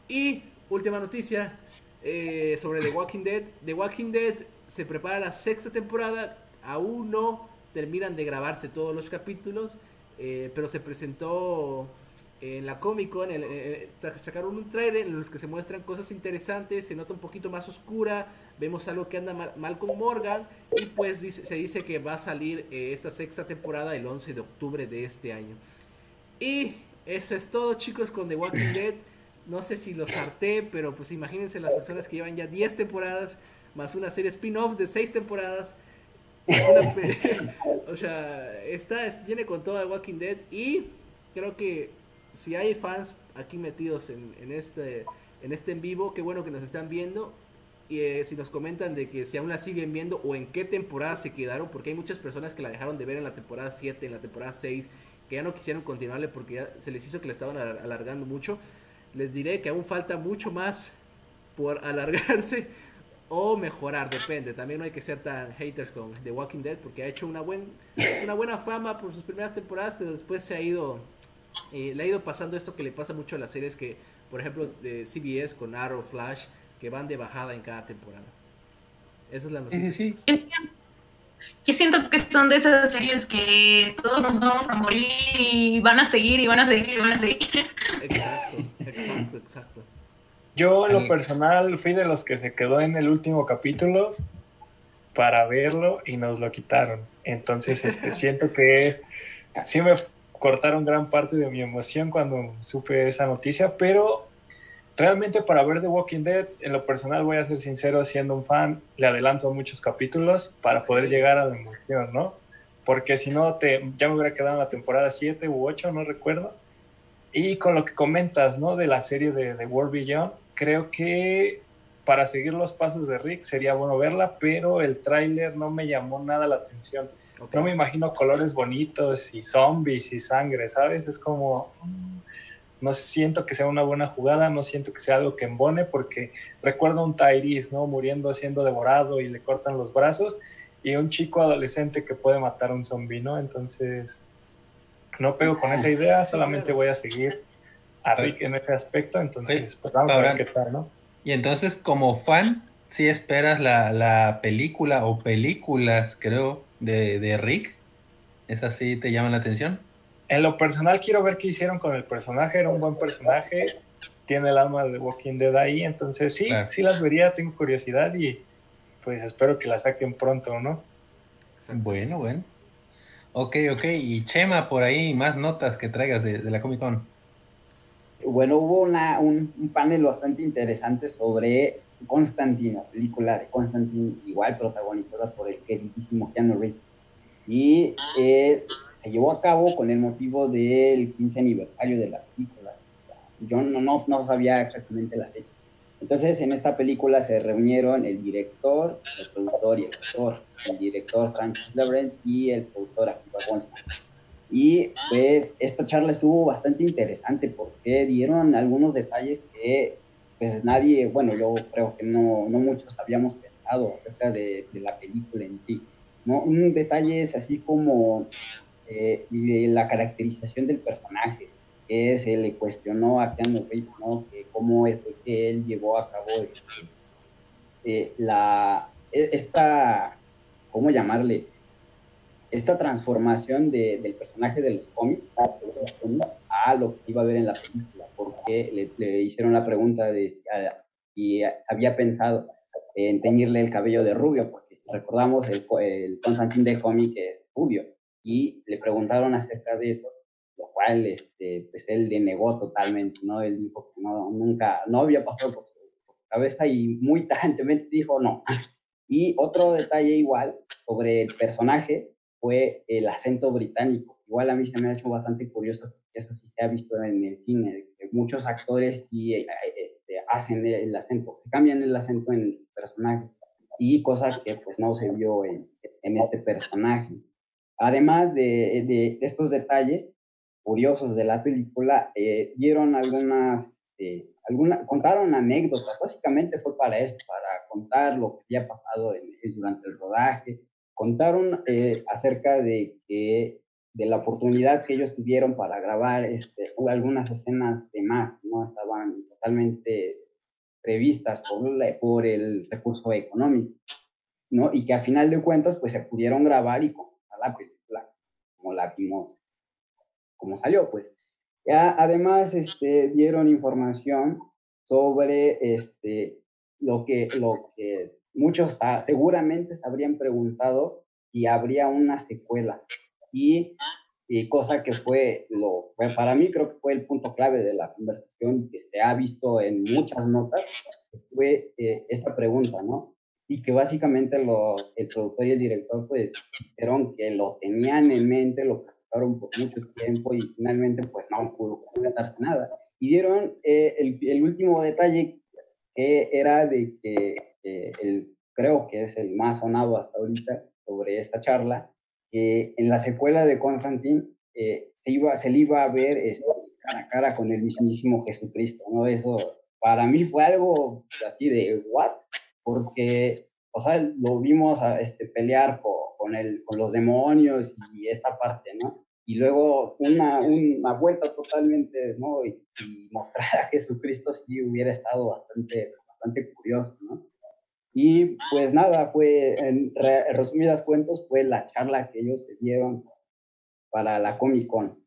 Y última noticia eh, sobre The Walking Dead. The Walking Dead se prepara la sexta temporada. Aún no terminan de grabarse todos los capítulos, eh, pero se presentó en la Comic Con. el- eh, sacaron un trailer en los que se muestran cosas interesantes. Se nota un poquito más oscura. Vemos algo que anda mal, mal con Morgan. Y pues se dice que va a salir esta sexta temporada el 11 de octubre de este año. Y eso es todo, chicos, con The Walking Dead. No sé si los harté, pero pues imagínense las personas que llevan ya 10 temporadas, más una serie spin-off de 6 temporadas. o sea, está, es- viene con todo The Walking Dead. Y creo que si hay fans aquí metidos en, este, en este vivo, qué bueno que nos están viendo. Y eh, si nos comentan de que si aún la siguen viendo o en qué temporada se quedaron, porque hay muchas personas que la dejaron de ver en la temporada 7, en la temporada 6, que ya no quisieron continuarle porque ya se les hizo que la estaban alar- alargando mucho. Les diré que aún falta mucho más por alargarse o mejorar, depende. También no hay que ser tan haters con The Walking Dead porque ha hecho una, buen, una buena fama por sus primeras temporadas, pero después se ha ido, eh, le ha ido pasando esto que le pasa mucho a las series que, por ejemplo, de CBS con Arrow, Flash, que van de bajada en cada temporada. Esa es la noticia.
sí, sí.
Yo siento- que son de esas series que todos nos vamos a morir y van a seguir y van a seguir y van a seguir.
Exacto, exacto, exacto.
Yo, en lo
Al-
personal, fui de los que se quedó en el último capítulo para verlo y nos lo quitaron. Entonces, este, siento que sí me cortaron gran parte de mi emoción cuando supe esa noticia, pero realmente para ver The Walking Dead, en lo personal, voy a ser sincero, siendo un fan, le adelanto muchos capítulos para poder llegar a la emoción, ¿no? Porque si no, te, ya me hubiera quedado en la temporada 7 u 8, no recuerdo. Y con lo que comentas, ¿no? De la serie de, de World Beyond, creo que para seguir los pasos de Rick sería bueno verla, pero el tráiler no me llamó nada la atención. No me imagino colores bonitos y zombies y sangre, ¿sabes? Es como... No siento que sea una buena jugada, no siento que sea algo que embone, porque recuerdo un Tyrese, ¿no? Muriendo, siendo devorado y le cortan los brazos, y un chico adolescente que puede matar a un zombie, ¿no? Entonces, no pego con esa idea,
Sí,
solamente voy a seguir a Rick en ese aspecto, entonces, pues vamos a ver qué tal, ¿no?
Y entonces, como fan, si esperas la, la película o películas, creo, de, de Rick. ¿Esas sí te llaman la atención?
En lo personal quiero ver qué hicieron con el personaje, era un buen personaje, tiene el alma de Walking Dead ahí, entonces sí,
Claro.
sí las vería, tengo curiosidad y pues espero que la saquen pronto, ¿no?
Bueno, bueno. Ok, ok. Y Chema, por ahí, más notas que traigas de, de la Comic Con.
Bueno, hubo una, un, un panel bastante interesante sobre Constantine, la película de Constantine, igual protagonizada por el queridísimo Keanu Reeves. Y eh, se llevó a cabo con el motivo del 15 aniversario de la película. Yo no, no, no sabía exactamente la fecha. Entonces, en esta película se reunieron el director, el productor y el actor. El director Francis Lawrence y el productor Akiva Goldsman. Y pues esta charla estuvo bastante interesante porque dieron algunos detalles que pues nadie, bueno, yo creo que no, no muchos habíamos pensado acerca de, de la película en sí. ¿no? Un detalle es así como eh, la caracterización del personaje, que se le cuestionó a Keanu Reeves, ¿no? Que cómo es que él llevó a cabo este, eh, la, e, esta, ¿cómo llamarle? Esta transformación de, del personaje de los cómics a lo que iba a ver en la película, porque le, hicieron la pregunta de si había pensado en teñirle el cabello de rubio, porque recordamos el, el Constantin del cómic es rubio, y le preguntaron acerca de eso, lo cual este, pues él denegó totalmente, ¿no? Él dijo que no, nunca, no había pasado por su, cabeza y muy tajantemente dijo no. Y otro detalle igual sobre el personaje fue el acento británico. Igual a mí se me ha hecho bastante curioso, eso sí se ha visto en el cine, muchos actores sí eh, este, hacen el acento, cambian el acento en el personaje y cosas que pues no se vio en, en este personaje. Además de, estos detalles curiosos de la película, eh, dieron algunas, eh, contaron anécdotas, básicamente fue para esto, para contar lo que había pasado durante el rodaje, contaron eh, acerca de que de la oportunidad que ellos tuvieron para grabar este, algunas escenas de más, no estaban totalmente previstas por, por el recurso económico, ¿no? Y que a final de cuentas, pues se pudieron grabar y la como la vimos, como salió, pues. Ya, además, este, dieron información sobre este, lo, que, lo que muchos seguramente se habrían preguntado si habría una secuela. Y, cosa que fue, lo, para mí creo que fue el punto clave de la conversación que se ha visto en muchas notas, fue eh, esta pregunta, ¿no? Y que básicamente el productor y el director pues dijeron que lo tenían en mente, lo practicaron por mucho tiempo y finalmente pues no pudo completarse nada. Y dieron eh, el, el, último detalle que era de que el, creo que es el más sonado hasta ahorita sobre esta charla, que en la secuela de Constantine eh, se, iba, se le iba a ver este, cara a cara con el mismísimo Jesucristo, ¿no? Eso para mí fue algo así de, ¿what? Porque, o sea, lo vimos a, este, pelear con, el, con los demonios y esta parte, ¿no? Y luego una, una vuelta totalmente, ¿no? Y, mostrar a Jesucristo sí hubiera estado bastante, bastante curioso, ¿no? Y pues nada, fue, en, resumidas cuentas, fue la charla que ellos se dieron para la Comic Con.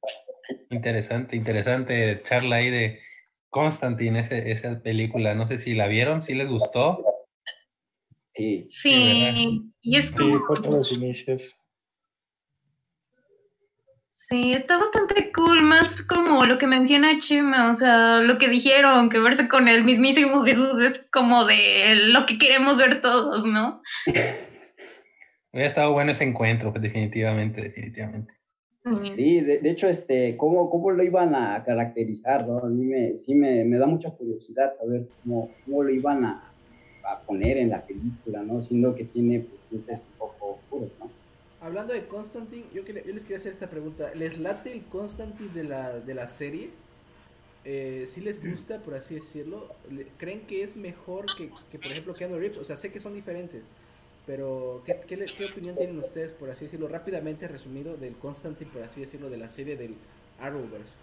Interesante, interesante charla ahí de Constantine, esa película. No sé si la vieron, si les gustó.
Sí, sí, y es como...
Sí, los inicios.
Sí, está bastante cool, más como lo que menciona Chema, o sea, lo que dijeron, que verse con el mismísimo Jesús es como de lo que queremos ver todos, ¿no?
Hubiera estado bueno ese encuentro, pues, definitivamente, definitivamente.
Sí, de, hecho, este, ¿cómo, ¿cómo, lo iban a caracterizar? ¿no? A mí me, sí me, me da mucha curiosidad saber cómo, cómo lo iban a, a poner en la película, ¿no? Siendo que tiene pues, un poco oscuros, ¿no?
Hablando de Constantine, yo, yo, les quería hacer esta pregunta. ¿Les late el Constantine de la, de la serie? Eh, ¿Sí les gusta, por así decirlo? ¿Creen que es mejor que, que por ejemplo, Keanu Reeves? O sea, sé que son diferentes, pero ¿qué, qué, qué opinión tienen ustedes, por así decirlo, rápidamente resumido, del Constantine, por así decirlo, de la serie del Arrowverse?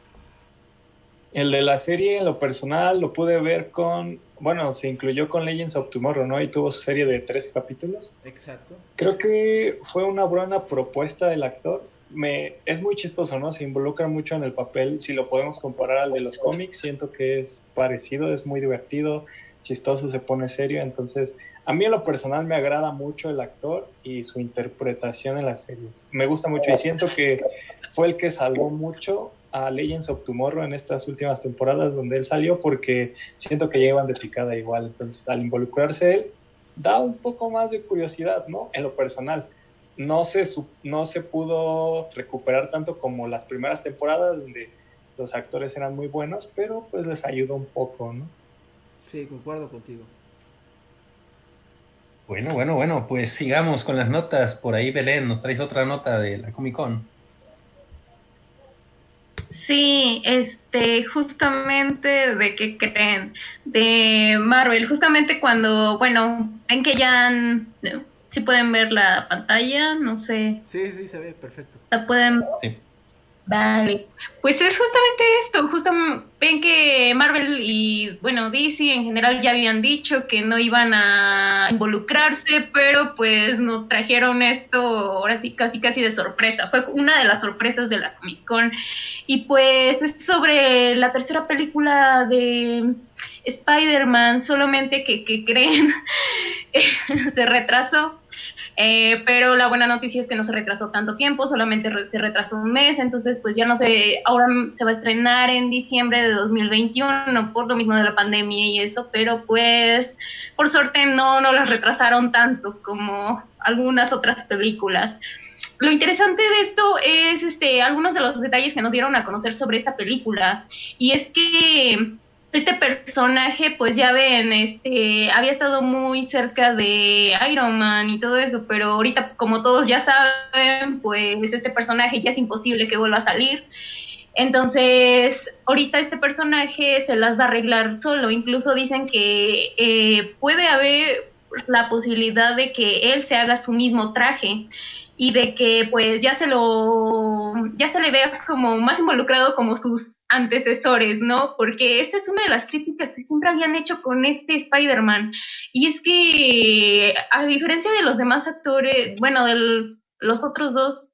El de la serie, en lo personal, lo pude ver con, bueno, se incluyó con Legends of Tomorrow, ¿no? Y tuvo su serie de tres capítulos.
Exacto.
Creo que fue una buena propuesta del actor. Me, es muy chistoso, ¿no? Se involucra mucho en el papel. Si lo podemos comparar al de los cómics, siento que es parecido, es muy divertido, chistoso, se pone serio. Entonces, a mí en lo personal me agrada mucho el actor y su interpretación en las series. Me gusta mucho y siento que fue el que salvó mucho a Legends of Tomorrow en estas últimas temporadas donde él salió porque siento que llevan de picada igual. Entonces, al involucrarse él, da un poco más de curiosidad, ¿no? En lo personal. No se, no se pudo recuperar tanto como las primeras temporadas donde los actores eran muy buenos, pero pues les ayudó un poco, ¿no?
Sí, concuerdo contigo.
Bueno, bueno, bueno, pues sigamos con las notas. Por ahí, Belén, nos traes otra nota de la Comic Con.
Sí, este, justamente de qué creen, de Marvel, justamente cuando, bueno, ven que ya han si pueden ver la pantalla, no sé.
Sí, sí, se ve perfecto.
La pueden
Sí.
Vale, pues es justamente esto, justamente ven que Marvel y bueno, DC en general ya habían dicho que no iban a involucrarse, pero pues nos trajeron esto ahora sí casi casi de sorpresa, fue una de las sorpresas de la Comic Con. Y pues es sobre la tercera película de Spider-Man, solamente que, que creen se retrasó. Eh, pero la buena noticia es que no se retrasó tanto tiempo, solamente se retrasó un mes, entonces pues ya no sé, ahora se va a estrenar en diciembre de 2021 por lo mismo de la pandemia y eso, pero pues por suerte no, no las retrasaron tanto como algunas otras películas. Lo interesante de esto es este, algunos de los detalles que nos dieron a conocer sobre esta película, y es que este personaje, pues ya ven, este, había estado muy cerca de Iron Man y todo eso, pero ahorita, como todos ya saben, pues este personaje ya es imposible que vuelva a salir. Entonces, ahorita este personaje se las va a arreglar solo. Incluso dicen que eh, puede haber la posibilidad de que él se haga su mismo traje y de que pues ya se lo ya se le vea como más involucrado como sus antecesores, ¿no? Porque esa es una de las críticas que siempre habían hecho con este Spider-Man. Y es que, a diferencia de los demás actores, bueno, de los otros dos,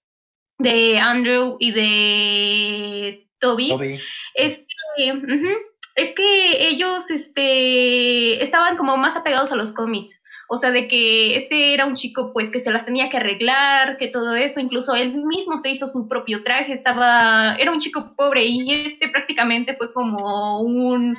de Andrew y de Toby,
Toby.
es que, es que ellos este, estaban como más apegados a los cómics. O sea, de que este era un chico pues que se las tenía que arreglar, que todo eso, incluso él mismo se hizo su propio traje, estaba, era un chico pobre y este prácticamente fue como un,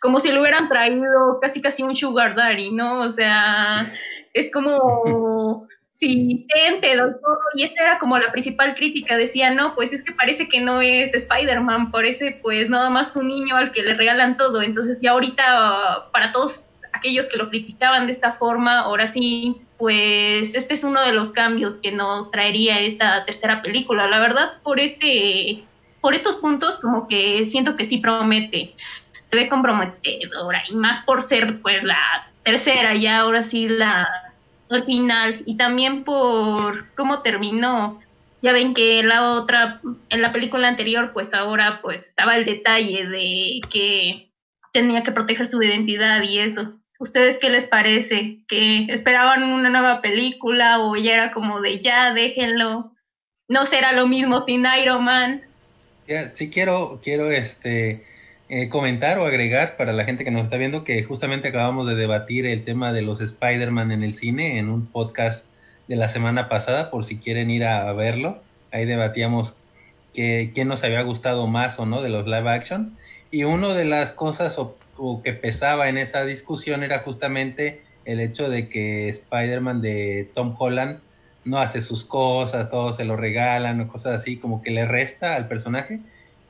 como si lo hubieran traído casi casi un sugar daddy, ¿no? O sea, es como, sí, ten, te doy todo, y esta era como la principal crítica, decía, no, pues es que parece que no es Spider-Man, parece pues nada más un niño al que le regalan todo, entonces ya ahorita para todos aquellos que lo criticaban de esta forma, ahora sí, pues este es uno de los cambios que nos traería esta tercera película. La verdad, por este, por estos puntos, como que siento que sí promete, se ve comprometedora, y más por ser pues la tercera, ya ahora sí la al final, y también por cómo terminó. Ya ven que la otra, en la película anterior, pues ahora pues estaba el detalle de que tenía que proteger su identidad y eso. ¿Ustedes qué les parece? ¿Que esperaban una nueva película o ya era como de ya, déjenlo? No será lo mismo sin Iron Man.
Sí quiero, quiero este, eh, comentar o agregar para la gente que nos está viendo que justamente acabamos de debatir el tema de los Spider-Man en el cine en un podcast de la semana pasada, por si quieren ir a, verlo. Ahí debatíamos que, quién nos había gustado más o no de los live action. Y una de las cosas o que pesaba en esa discusión era justamente el hecho de que Spider-Man de Tom Holland no hace sus cosas, todos se lo regalan cosas así, como que le resta al personaje.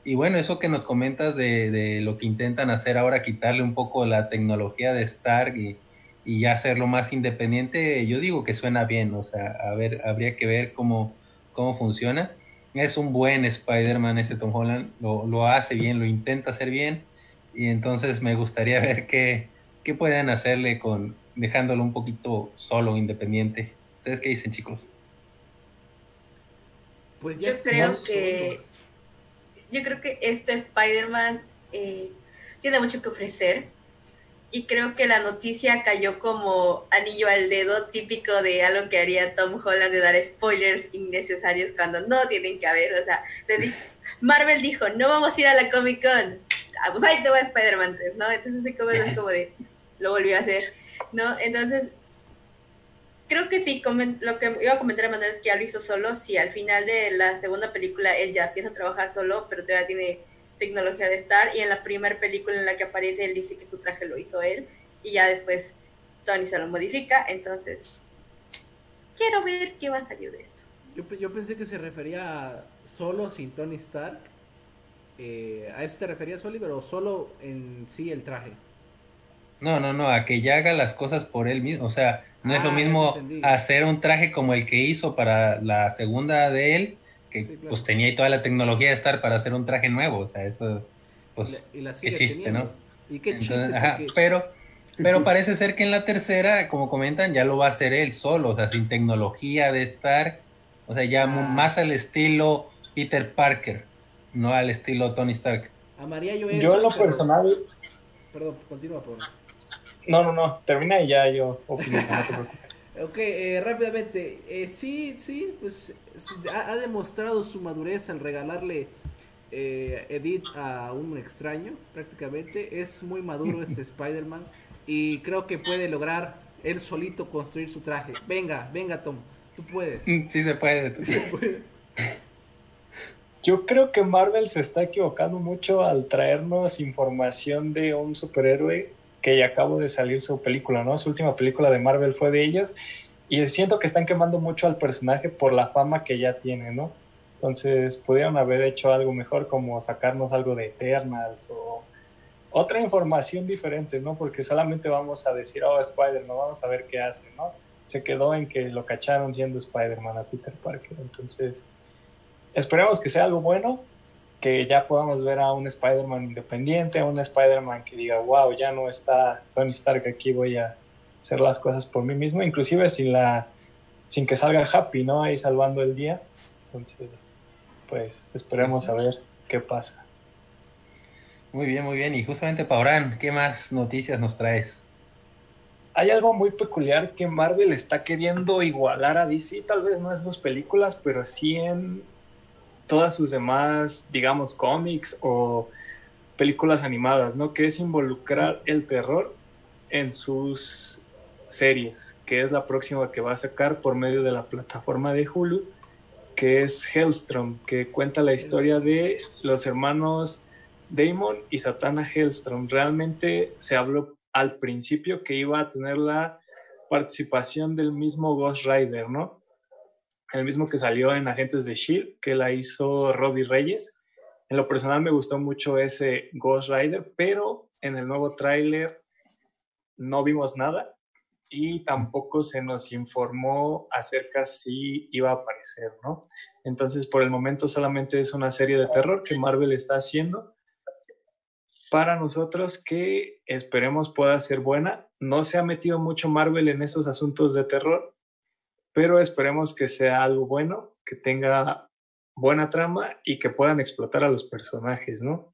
Y bueno, eso que nos comentas de, lo que intentan hacer ahora, quitarle un poco la tecnología de Stark y, y hacerlo más independiente, yo digo que suena bien, o sea, a ver, habría que ver cómo, cómo funciona. Es un buen Spider-Man ese Tom Holland, lo hace bien, lo intenta hacer bien, y entonces me gustaría ver qué, qué pueden hacerle con dejándolo un poquito solo, independiente. ¿Ustedes qué dicen, chicos?
Pues ya
Yo creo que
solo.
yo creo que este Spider-Man eh, tiene mucho que ofrecer y creo que la noticia cayó como anillo al dedo típico de algo que haría Tom Holland de dar spoilers innecesarios cuando no tienen que haber, o sea, le di- Marvel dijo, no vamos a ir a la Comic Con, ah, pues ahí te va Spider-Man 3, ¿no? Entonces así como, es como de, lo volvió a hacer, ¿no? Entonces, creo que sí, lo que iba a comentar a Manuel es que ya lo hizo solo, sí, al final de la segunda película él ya empieza a trabajar solo, pero todavía tiene tecnología de Star y en la primera película en la que aparece él dice que su traje lo hizo él y ya después Tony se lo modifica, entonces quiero ver qué va a salir de esto.
Yo, yo pensé que se refería a solo sin Tony Stark. Eh, ¿A eso te referías, Oliver? ¿O solo en sí el traje?
No, no, no, a que ya haga las cosas por él mismo. O sea, no es
Ah,
lo
ya
mismo hacer un traje como el que hizo para la segunda de él, que
Sí, claro.
pues tenía ahí toda la tecnología de estar para hacer un traje nuevo. O sea, eso,
Y
pues,
la- y la
qué chiste,
teniendo.
¿no?
Y qué chiste,
Entonces, ajá,
porque-
pero Pero parece ser que en la tercera, como comentan, ya lo va a hacer él solo, o sea, sin tecnología de estar, o sea, ya
Ah.
más al estilo Peter Parker, no al estilo Tony Stark.
Amaría yo eso.
Yo en lo
pero-
personal,
Perdón, continúa, por
no, no, no, termina y ya yo opino, no te preocupes.
Ok, eh, rápidamente. Eh, sí, sí, pues sí, ha, ha demostrado su madurez al regalarle eh, Edith a un extraño, prácticamente. Es muy maduro este Spider-Man y creo que puede lograr él solito construir su traje. Venga, venga, Tom, tú puedes.
Sí se puede.
Se puede.
Yo creo que Marvel se está equivocando mucho al traernos información de un superhéroe que ya acabó de salir su película, ¿no? Su última película de Marvel fue de ellos y siento que están quemando mucho al personaje por la fama que ya tiene, ¿no? Entonces pudieron haber hecho algo mejor como sacarnos algo de Eternals o otra información diferente, ¿no? Porque solamente vamos a decir, oh, Spider-Man, vamos a ver qué hace, ¿no? Se quedó en que lo cacharon siendo Spider-Man a Peter Parker, entonces esperemos que sea algo bueno, que ya podamos ver a un Spider-Man independiente, a un Spider-Man que diga, wow, ya no está Tony Stark aquí, voy a hacer las cosas por mí mismo, inclusive sin la sin que salga Happy, ¿no? Ahí salvando el día. Entonces, pues esperemos a ver qué pasa.
Muy bien, muy bien. Y justamente, Paurán, ¿qué más noticias nos traes?
Hay algo muy peculiar que Marvel está queriendo igualar a DC, tal vez no en sus películas, pero sí en todas sus demás, digamos, cómics o películas animadas, ¿no? Que es involucrar el terror en sus series, que es la próxima que va a sacar por medio de la plataforma de Hulu, que es Hellstrom, que cuenta la historia de los hermanos Damon y Satana Hellstrom. Realmente se habló al principio que iba a tener la participación del mismo Ghost Rider, ¿no? El mismo que salió en Agentes de Shield, que la hizo Robbie Reyes. En lo personal me gustó mucho ese Ghost Rider, pero en el nuevo tráiler no vimos nada y tampoco se nos informó acerca si iba a aparecer, ¿no? Entonces, por el momento solamente es una serie de terror que Marvel está haciendo para nosotros que esperemos pueda ser buena. No se ha metido mucho Marvel en esos asuntos de terror, pero esperemos que sea algo bueno, que tenga buena trama y que puedan explotar a los personajes, ¿no?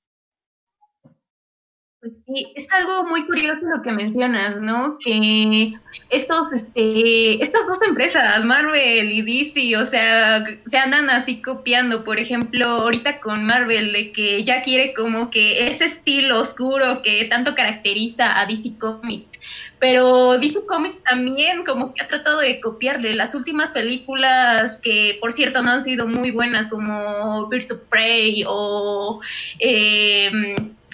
Pues sí, es algo muy curioso lo que mencionas, ¿no? Que estos, este, estas dos empresas, Marvel y DC, o sea, se andan así copiando, por ejemplo, ahorita con Marvel, de que ya quiere como que ese estilo oscuro que tanto caracteriza a DC Comics. Pero DC Comics también como que ha tratado de copiarle las últimas películas que, por cierto, no han sido muy buenas, como Birds of Prey o... Eh,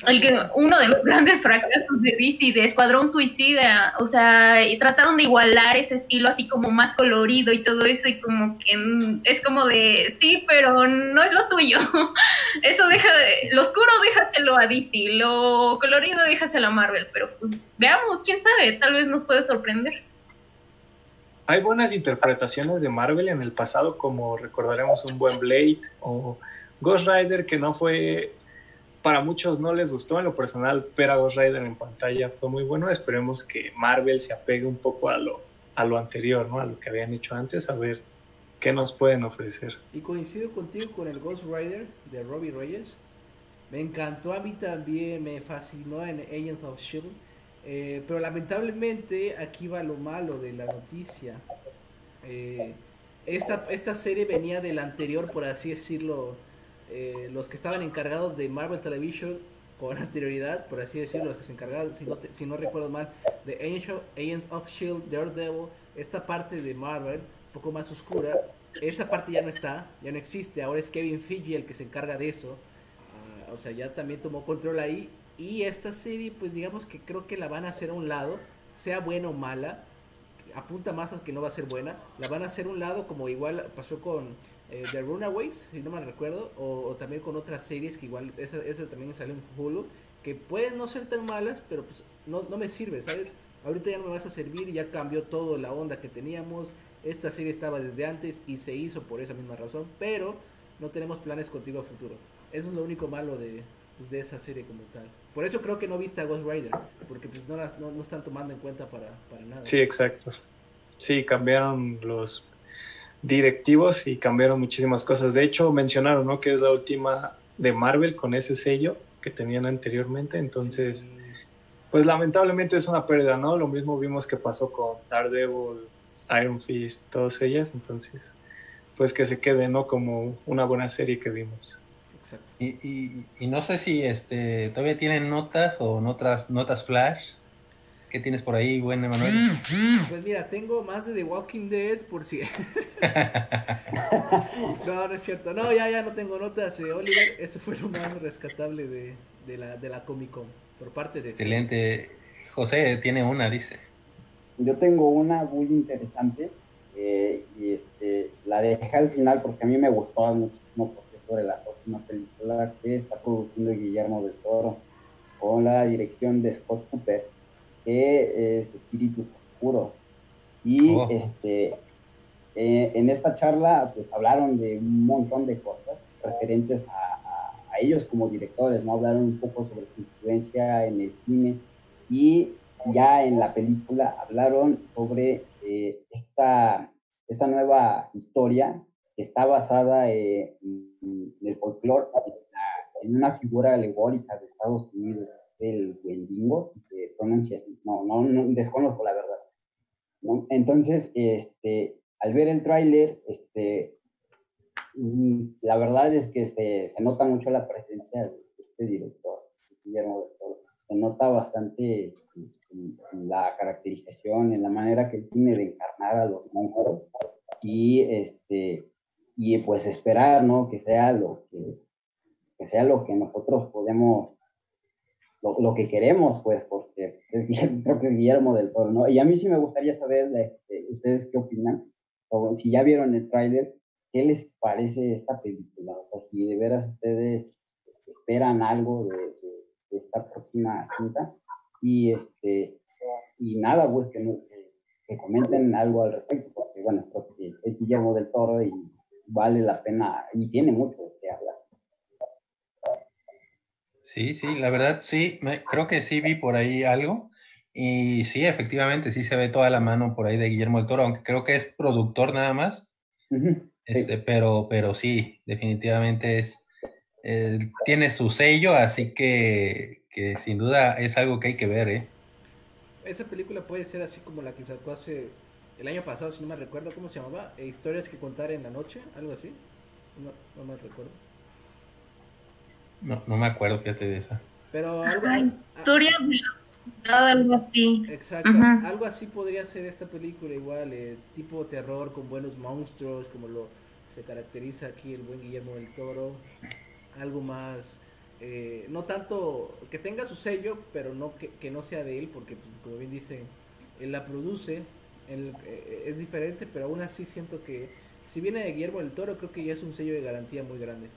el que, uno de los grandes fracasos de DC, de Escuadrón Suicida, o sea, y trataron de igualar ese estilo así como más colorido y todo eso, y como que mm, es como de, sí, pero no es lo tuyo. Eso deja, de, lo oscuro déjatelo a DC, lo colorido déjaselo a Marvel, pero pues veamos, quién sabe, tal vez nos puede sorprender.
Hay buenas interpretaciones de Marvel en el pasado, como recordaremos un buen Blade o Ghost Rider, que no fue para muchos no les gustó en lo personal, pero a Ghost Rider en pantalla fue muy bueno. Esperemos que Marvel se apegue un poco a lo, a lo anterior, ¿no? A lo que habían hecho antes, a ver qué nos pueden ofrecer.
Y coincido contigo con el Ghost Rider de Robbie Reyes. Me encantó a mí también, me fascinó en Agents of Shield. Eh, pero lamentablemente aquí va lo malo de la noticia. Eh, esta, esta serie venía del anterior, por así decirlo, eh, los que estaban encargados de Marvel Television con anterioridad, por así decirlo, los que se encargaban, si no, recuerdo mal, de Agents of Shield, Daredevil, esta parte de Marvel, un poco más oscura, esa parte ya no está, ya no existe, ahora es Kevin Feige el que se encarga de eso, uh, o sea, ya también tomó control ahí, y esta serie, pues digamos que creo que la van a hacer a un lado, sea buena o mala, apunta más a que no va a ser buena, la van a hacer un lado como igual pasó con eh, The Runaways, si no mal recuerdo, o, o, también con otras series que igual, esa, esa también salió en Hulu, que pueden no ser tan malas, pero pues no, no me sirve, ¿sabes? Ahorita ya no me vas a servir, ya cambió todo la onda que teníamos, esta serie estaba desde antes y se hizo por esa misma razón, pero no tenemos planes contigo a futuro. Eso es lo único malo de, pues, de esa serie como tal. Por eso creo que no viste a Ghost Rider, porque pues no, la- no, no están tomando en cuenta para, para nada.
Sí, exacto. Sí, cambiaron los directivos y cambiaron muchísimas cosas. De hecho, mencionaron, ¿no? Que es la última de Marvel con ese sello que tenían anteriormente. Entonces, pues lamentablemente es una pérdida, ¿no? Lo mismo vimos que pasó con Daredevil, Iron Fist, todas ellas. Entonces, pues que se quede, ¿no? Como una buena serie que vimos.
Exacto.
Y, y, y no sé si este todavía tienen notas o notas, notas flash. ¿Qué tienes por ahí, buen Emanuel?
Pues mira, tengo más de The Walking Dead por si... no, no es cierto. No, ya, ya no tengo notas, eh, Oliver. Eso fue lo más rescatable de, de, la, de la Comic Con, por parte de...
Excelente. José tiene una, dice.
Yo tengo una muy interesante eh, y este, la dejé al final porque a mí me gustó muchísimo sobre la próxima película que está produciendo Guillermo del Toro con la dirección de Scott Cooper que es Espíritu Oscuro y
Oh.
este eh, en esta charla pues hablaron de un montón de cosas referentes a, a- a ellos como directores, ¿no? Hablaron un poco sobre su influencia en el cine y ya en la película hablaron sobre eh, esta, esta nueva historia que está basada eh, en, en el folclore, en, una figura alegórica de Estados Unidos, el Wendigo, se pronuncia. No, no, no, desconozco la verdad. ¿no? Entonces, este, al ver el tráiler, este, mm, la verdad es que se, se nota mucho la presencia de este director, Guillermo del Toro. Se nota bastante en la caracterización, en la manera que tiene de encarnar a los monstruos y este y pues esperar, ¿no? Que sea lo que, que sea lo que nosotros podemos lo, lo que queremos, pues, porque es creo que es Guillermo del Toro, ¿no? Y a mí sí me gustaría saber, ustedes qué opinan, o si ya vieron el tráiler, ¿qué les parece esta película? O sea, si de veras ustedes esperan algo de, de- de esta próxima cinta, y este, y nada, pues, que, que comenten algo al respecto, porque, bueno, creo que es Guillermo del Toro y vale la pena, y tiene mucho de qué hablar.
Sí, sí, la verdad sí, me- creo que sí vi por ahí algo. Y sí, efectivamente, sí se ve toda la mano por ahí de Guillermo del Toro, aunque creo que es productor nada más. Este, pero, pero sí, definitivamente es, eh, tiene su sello, así que, que sin duda es algo que hay que ver, ¿eh?
Esa película puede ser así como la que sacó hace el año pasado, si no me recuerdo cómo se llamaba, eh, Historias que contar en la noche, algo así. No, no me recuerdo.
No, no me acuerdo, fíjate de esa.
Pero algo,
Ay,
a-
Historia de algo así.
Exacto,
Ajá.
algo así podría ser esta película igual, eh, tipo terror con buenos monstruos, como lo se caracteriza aquí el buen Guillermo del Toro, algo más, eh, no tanto que tenga su sello, pero no que, que no sea de él, porque pues, como bien dice, él la produce, él, eh, es diferente, pero aún así siento que si viene de Guillermo del Toro, creo que ya es un sello de garantía muy grande.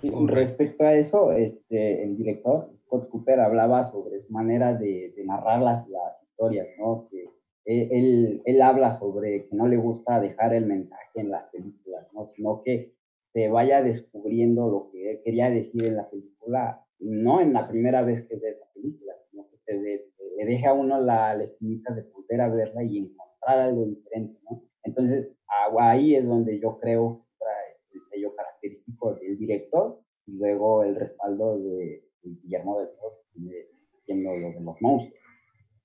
Sí, respecto a eso, este, el director, Scott Cooper, hablaba sobre su manera de, de narrar las, las historias, ¿no? Que él, él, habla sobre que no le gusta dejar el mensaje en las películas, ¿no? Sino que se vaya descubriendo lo que él quería decir en la película, no en la primera vez que ve esa película, sino que se le, deja a uno la, la espinita de volver a verla y encontrar algo diferente, ¿no? Entonces, ah, ahí es donde yo creo el sello característico del director y luego el respaldo de, de Guillermo del Toro, de- haciendo lo de los monstruos.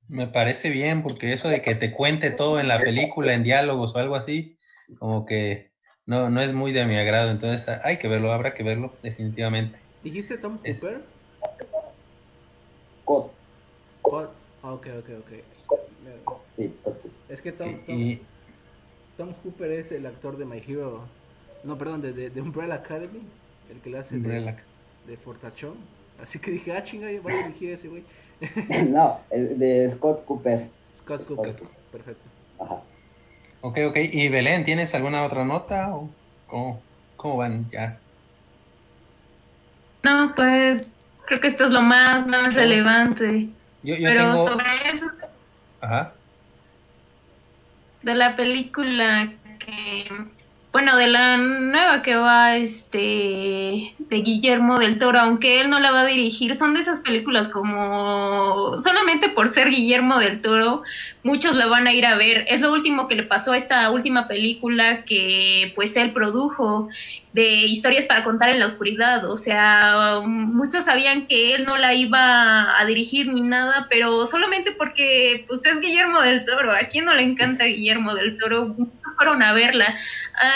Me parece bien, porque eso de que te cuente todo en la película, en diálogos o algo así, como que no, no es muy de mi agrado. Entonces hay que verlo, habrá que verlo, definitivamente.
¿Dijiste Tom
Es-
Hooper?
Scott,
Scott. Ah, Ok, ok, ok.
sí, porque-
Es que Tom,
Y,
Tom,
y-
Tom Hooper es el actor de My Hero. No, perdón, de, de, de Umbrella Academy. El que le hace de,
Umbrella.
de Fortachón. Así que dije, ah, chinga, va a dirigir ese güey.
no, el de Scott Cooper.
Scott. Cooper. Perfecto.
Ajá.
Ok, ok. Y Belén, ¿tienes alguna otra nota? ¿O cómo, cómo van ya?
No, pues creo que esto es lo más, más relevante.
Yo, yo
Pero
tengo...
sobre eso
Ajá.
de la película que bueno, de la nueva que va este de Guillermo del Toro, aunque él no la va a dirigir, son de esas películas como solamente por ser Guillermo del Toro, muchos la van a ir a ver. Es lo último que le pasó a esta última película que pues él produjo de historias para contar en la oscuridad, o sea, muchos sabían que él no la iba a dirigir ni nada, pero solamente porque pues es Guillermo del Toro, a quién no le encanta Guillermo del Toro, fueron a verla.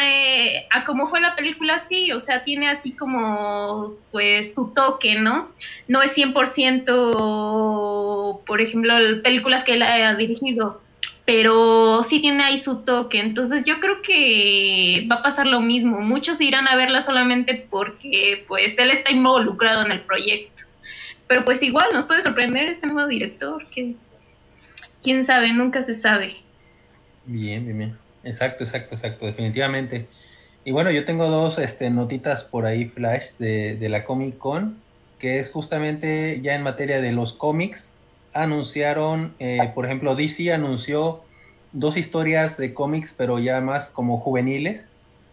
Eh, a como fue la película, sí, o sea, tiene así como, pues, su toque, ¿no? No es 100%, por ejemplo, películas que él ha dirigido, pero sí tiene ahí su toque. Entonces yo creo que va a pasar lo mismo. Muchos irán a verla solamente porque, pues, él está involucrado en el proyecto. Pero pues igual nos puede sorprender este nuevo director, que quién sabe, nunca se sabe.
Bien, bien, bien. Exacto, exacto, exacto, definitivamente. Y bueno, yo tengo dos este, notitas por ahí, Flash, de, de la Comic Con, que es justamente ya en materia de los cómics. Anunciaron, eh, por ejemplo, DC anunció dos historias de cómics, pero ya más como juveniles.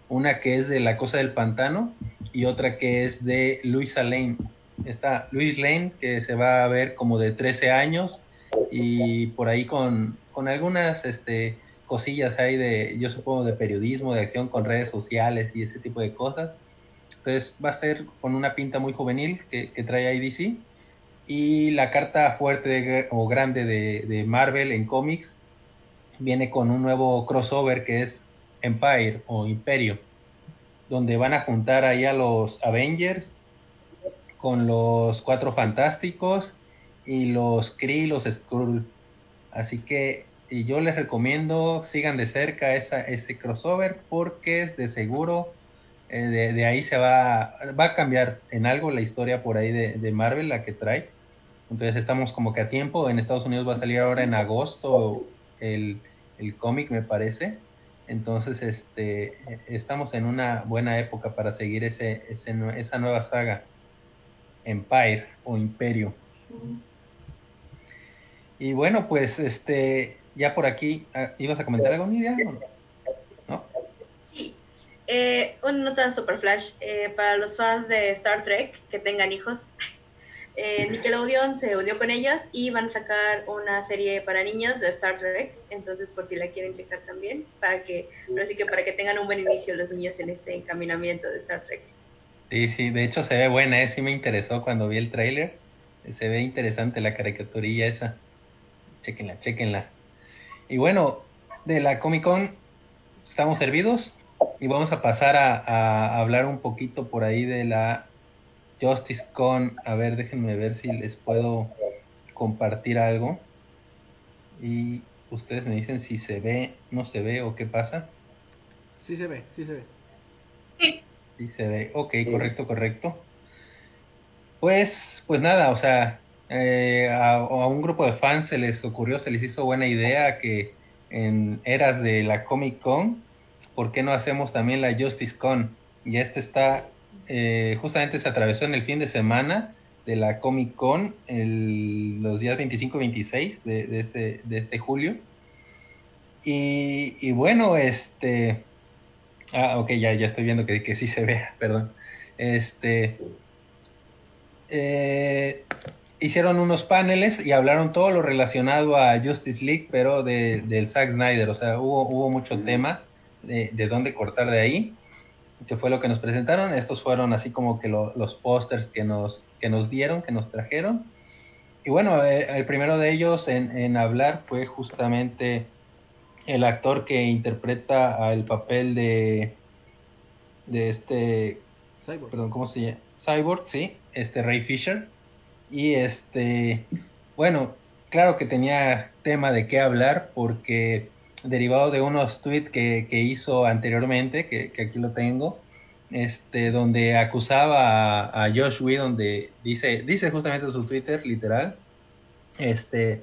Una que es de La Cosa del Pantano y otra que es de Luisa Lane. Está Luis Lane, que se va a ver como de 13 años y por ahí con, con algunas este, cosillas hay de, yo supongo, de periodismo, de acción con redes sociales y ese tipo de cosas. Entonces va a ser con una pinta muy juvenil que, trae IDC. Y la carta fuerte o grande de, Marvel en cómics viene con un nuevo crossover que es Empire o Imperio, donde van a juntar ahí a los Avengers con los Cuatro Fantásticos y los Kree, los Skrull. Así que y yo les recomiendo sigan de cerca esa, ese crossover porque de seguro eh, de, ahí se va, va a cambiar en algo la historia por ahí de, Marvel, la que trae. Entonces estamos como que a tiempo. En Estados Unidos va a salir ahora en agosto el, el cómic, me parece. Entonces este, estamos en una buena época para seguir ese, ese, esa nueva saga, Empire o Imperio. Y bueno, pues este, ya por aquí, ah, ¿ibas a comentar algo?
¿No? Sí. Eh, una nota super flash eh, para los fans de Star Trek que tengan hijos. Eh, Nickelodeon se unió con ellos y van a sacar una serie para niños de Star Trek. Entonces, por si la quieren checar también, para que, para que tengan un buen inicio los niños en este encaminamiento de Star Trek.
Sí, sí, de hecho se ve buena, ¿eh? sí me interesó cuando vi el tráiler. Se ve interesante la caricaturilla esa. Chequenla, chequenla. Y bueno, de la Comic Con estamos servidos y vamos a pasar a, hablar un poquito por ahí de la Justice Con. A ver, déjenme ver si les puedo compartir algo. Y ustedes me dicen si se ve, no se ve o qué pasa.
Sí se ve, sí se ve.
Sí. Sí se ve. Ok, correcto, correcto. Pues, pues nada, o sea, eh, a, un grupo de fans se les ocurrió, se les hizo buena idea que en eras de la Comic Con, ¿por qué no hacemos también la Justice Con? Y este está, eh, justamente se atravesó en el fin de semana de la Comic Con, los días 25 y 26 de, este, de este julio. Y, bueno, este... Ah, ok, ya, ya estoy viendo que, que sí se ve, perdón. Este... Eh, hicieron unos paneles y hablaron todo lo relacionado a Justice League, pero de, del Zack Snyder. O sea, hubo, hubo mucho tema de, de, dónde cortar de ahí, que fue lo que nos presentaron. Estos fueron así como que los pósters que nos, que nos dieron, que nos trajeron. Y bueno, eh, el primero de ellos en, en, hablar fue justamente el actor que interpreta el papel de, de este... Cyborg. Perdón, ¿cómo se llama? Cyborg, sí, este Ray Fisher y este, bueno, claro que tenía tema de qué hablar porque derivado de unos tweets que, hizo anteriormente, que, aquí lo tengo, este, donde acusaba a, Josh Whedon de, dice, dice justamente su Twitter, literal, este,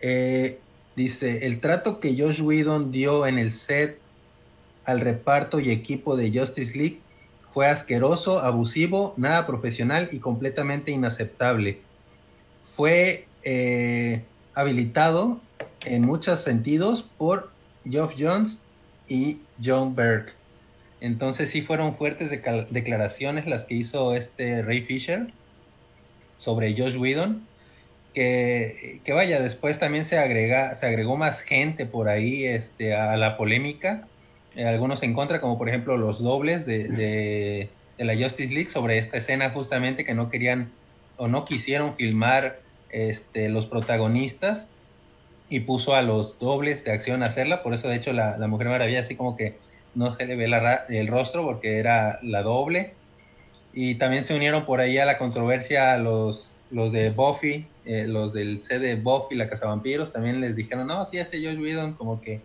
eh, dice, el trato que Josh Whedon dio en el set al reparto y equipo de Justice League fue asqueroso, abusivo, nada profesional y completamente inaceptable. Fue eh, habilitado en muchos sentidos por Geoff Jones y John Berg. Entonces sí fueron fuertes declaraciones las que hizo este Ray Fisher sobre Josh Whedon, que, que, vaya, después también se, agrega, se agregó más gente por ahí este, a la polémica, eh, algunos en contra, como por ejemplo los dobles de, de, la Justice League sobre esta escena justamente que no querían o no quisieron filmar este, los protagonistas y puso a los dobles de acción a hacerla, por eso de hecho la, la Mujer Maravilla así como que no se le ve el rostro porque era la doble. Y también se unieron por ahí a la controversia los, los de Buffy, eh, los del C de Buffy, la Casa Vampiros, también les dijeron, no, sí, ese Josh Whedon como que,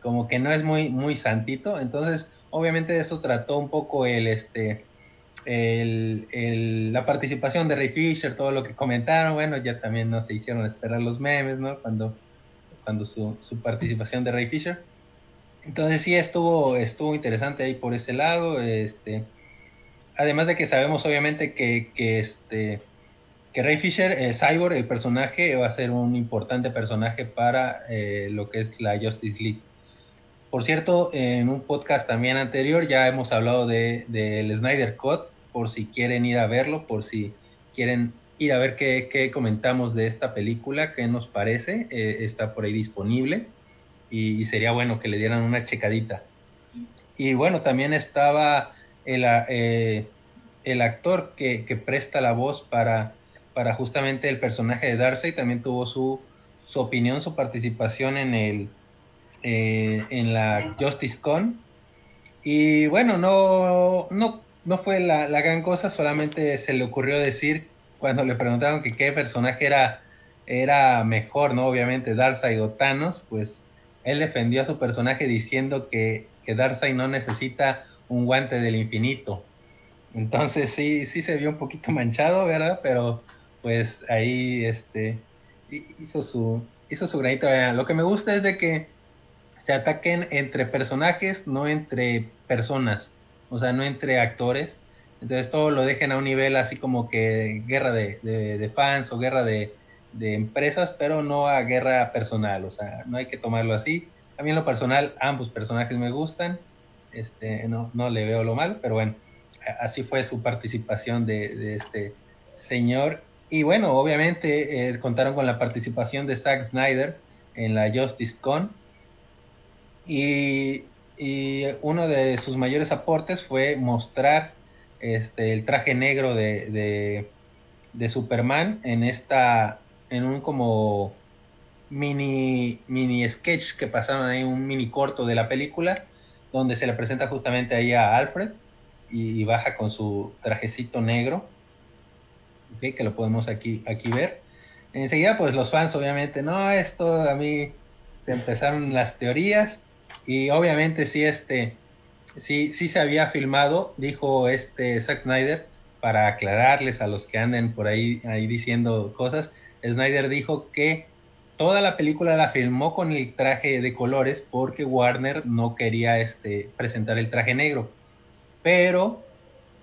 como que no es muy, muy santito. Entonces, obviamente de eso trató un poco el, este, el, la participación de Ray Fisher, todo lo que comentaron, bueno, ya también no se hicieron esperar los memes, ¿no? Cuando, cuando su, su participación de Ray Fisher. Entonces sí estuvo, estuvo interesante ahí por ese lado. Este, además de que sabemos obviamente que, que este que Ray Fisher, eh, Cyborg, el personaje, va a ser un importante personaje para eh, lo que es la Justice League. Por cierto, en un podcast también anterior ya hemos hablado del de, Snyder Cut, por si quieren ir a verlo, por si quieren ir a ver qué, qué comentamos de esta película, qué nos parece, eh, está por ahí disponible y, sería bueno que le dieran una checadita. Y bueno, también estaba el, eh, el actor que, que, presta la voz para, para justamente el personaje de Darcy, también tuvo su, su opinión, su participación en, el, eh, en la Justice Con. Y bueno, no, no, no fue la, la, gran cosa, solamente se le ocurrió decir cuando le preguntaron que qué personaje era, era mejor, ¿no? Obviamente Darcy o Thanos, pues él defendió a su personaje diciendo que, que Darkseid no necesita un guante del infinito. Entonces sí, sí se vio un poquito manchado, ¿verdad? Pero pues ahí este hizo su hizo su granito. Lo que me gusta es de que se ataquen entre personajes, no entre personas, o sea, no entre actores. Entonces todo lo dejen a un nivel así como que guerra de, de fans o guerra de, empresas, pero no a guerra personal, o sea, no hay que tomarlo así. A mí en lo personal ambos personajes me gustan, este, no, no le veo lo mal, pero bueno, así fue su participación de, este señor. Y bueno, obviamente eh, contaron con la participación de Zack Snyder en la Justice Con. Y, y uno de sus mayores aportes fue mostrar este, el traje negro de, de, Superman en esta en un como mini, mini sketch que pasaron ahí, un mini corto de la película, donde se le presenta justamente ahí a Alfred y, baja con su trajecito negro, que lo podemos aquí, aquí ver. Enseguida, pues los fans, obviamente, no, esto a mí se empezaron las teorías y obviamente sí, este, sí, sí se había filmado, dijo este Zack Snyder, para aclararles a los que anden por ahí, ahí diciendo cosas, Snyder dijo que toda la película la filmó con el traje de colores porque Warner no quería este, presentar el traje negro. Pero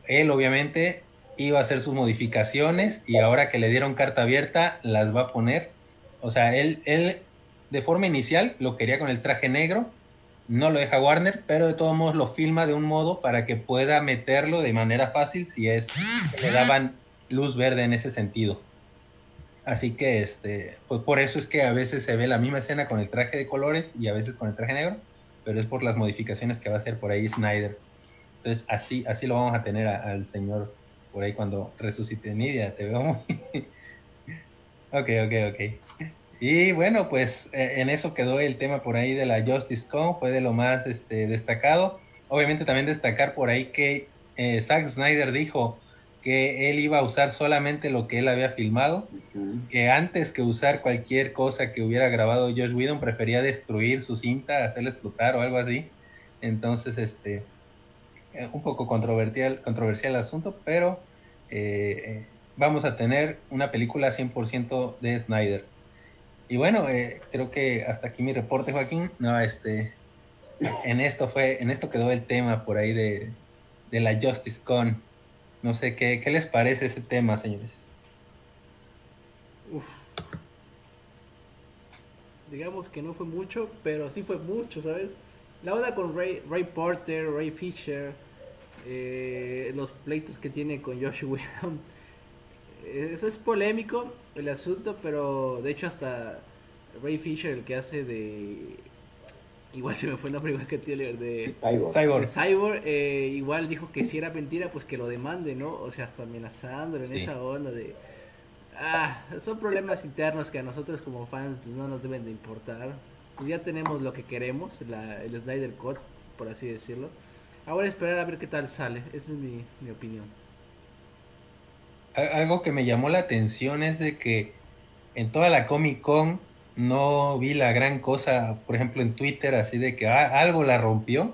él obviamente iba a hacer sus modificaciones y ahora que le dieron carta abierta las va a poner. O sea, él, él de forma inicial lo quería con el traje negro, no lo deja Warner, pero de todos modos lo filma de un modo para que pueda meterlo de manera fácil si es le daban luz verde en ese sentido. Así que, este, pues por eso es que a veces se ve la misma escena con el traje de colores y a veces con el traje negro, pero es por las modificaciones que va a hacer por ahí Snyder. Entonces, así, así lo vamos a tener al señor por ahí cuando resucite Nidia. Te veo muy. ok, ok, ok. Y bueno, pues eh, en eso quedó el tema por ahí de la Justice Con, fue de lo más este, destacado. Obviamente también destacar por ahí que eh, Zack Snyder dijo que él iba a usar solamente lo que él había filmado, que antes que usar cualquier cosa que hubiera grabado Josh Whedon prefería destruir su cinta, hacerla explotar o algo así. Entonces, este, eh, un poco controversial, controversial el asunto, pero eh, vamos a tener una película 100% de Snyder. Y bueno, eh, creo que hasta aquí mi reporte, Joaquín. No, este, en esto fue, en esto quedó el tema por ahí de, de la Justice Con. No sé, ¿qué, qué les parece ese tema, señores? Uf.
Digamos que no fue mucho, pero sí fue mucho, ¿sabes? la onda con Ray, Ray Porter, Ray Fisher, eh, los pleitos que tiene con Josh Whedon. Eso es polémico el asunto, pero de hecho hasta Ray Fisher, el que hace de... Igual se me fue el nombre igual que Taylor de...
Cyborg.
de Cyborg, eh, igual dijo que si era mentira, pues que lo demande, ¿no? O sea, hasta amenazándolo en
Sí.
esa onda de... Ah, son problemas internos que a nosotros como fans pues, no nos deben de importar. Pues ya tenemos lo que queremos, la, el Snyder Cut, por así decirlo. Ahora esperar a ver qué tal sale, esa es mi, mi opinión.
Algo que me llamó la atención es de que en toda la Comic Con no vi la gran cosa, por ejemplo en Twitter, así de que ah, algo la rompió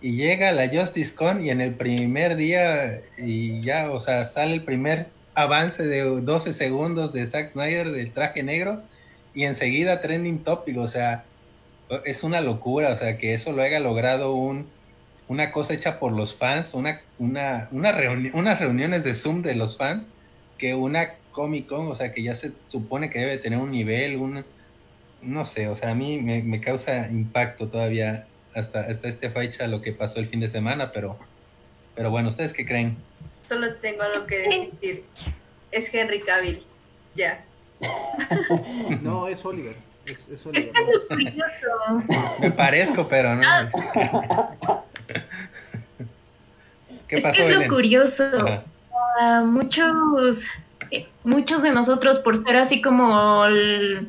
y llega la Justice Con y en el primer día y ya, o sea, sale el primer avance de 12 segundos de Zack Snyder del traje negro y enseguida trending topic, o sea, es una locura, o sea, que eso lo haya logrado un, una cosa hecha por los fans, una, una, una reuni- unas reuniones de Zoom de los fans, que una Comic Con, o sea, que ya se supone que debe tener un nivel, un, no sé, o sea, a mí me, me causa impacto todavía hasta, hasta este fecha lo que pasó el fin de semana, pero, pero bueno, ¿ustedes qué creen?
Solo tengo algo que decir. Es Henry Cavill. Ya.
No, es Oliver. Es, es
Es
Oliver.
que es lo curioso.
Me parezco, pero no. ¿Qué
es que es lo
Belén?
curioso.
Ajá.
a muchos muchos de nosotros por ser así como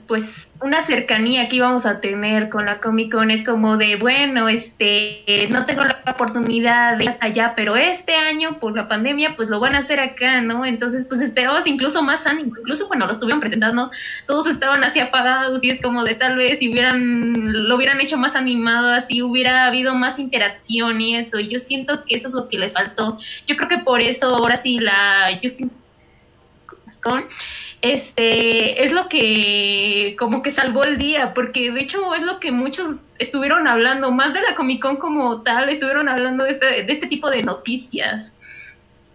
pues una cercanía que íbamos a tener con la Comic Con es como de bueno este no tengo la oportunidad de ir hasta allá pero este año por la pandemia pues lo van a hacer acá no entonces pues esperabas incluso más ánimo. Incluso cuando lo estuvieron presentando todos estaban así apagados y es como de tal vez si hubieran lo hubieran hecho más animado así hubiera habido más interacción y eso yo siento que eso es lo que les faltó. Yo creo que por eso ahora sí la Justin Con este es lo que como que salvó el día porque de hecho es lo que muchos estuvieron hablando más de la Comic Con como tal estuvieron hablando de este, de este tipo de noticias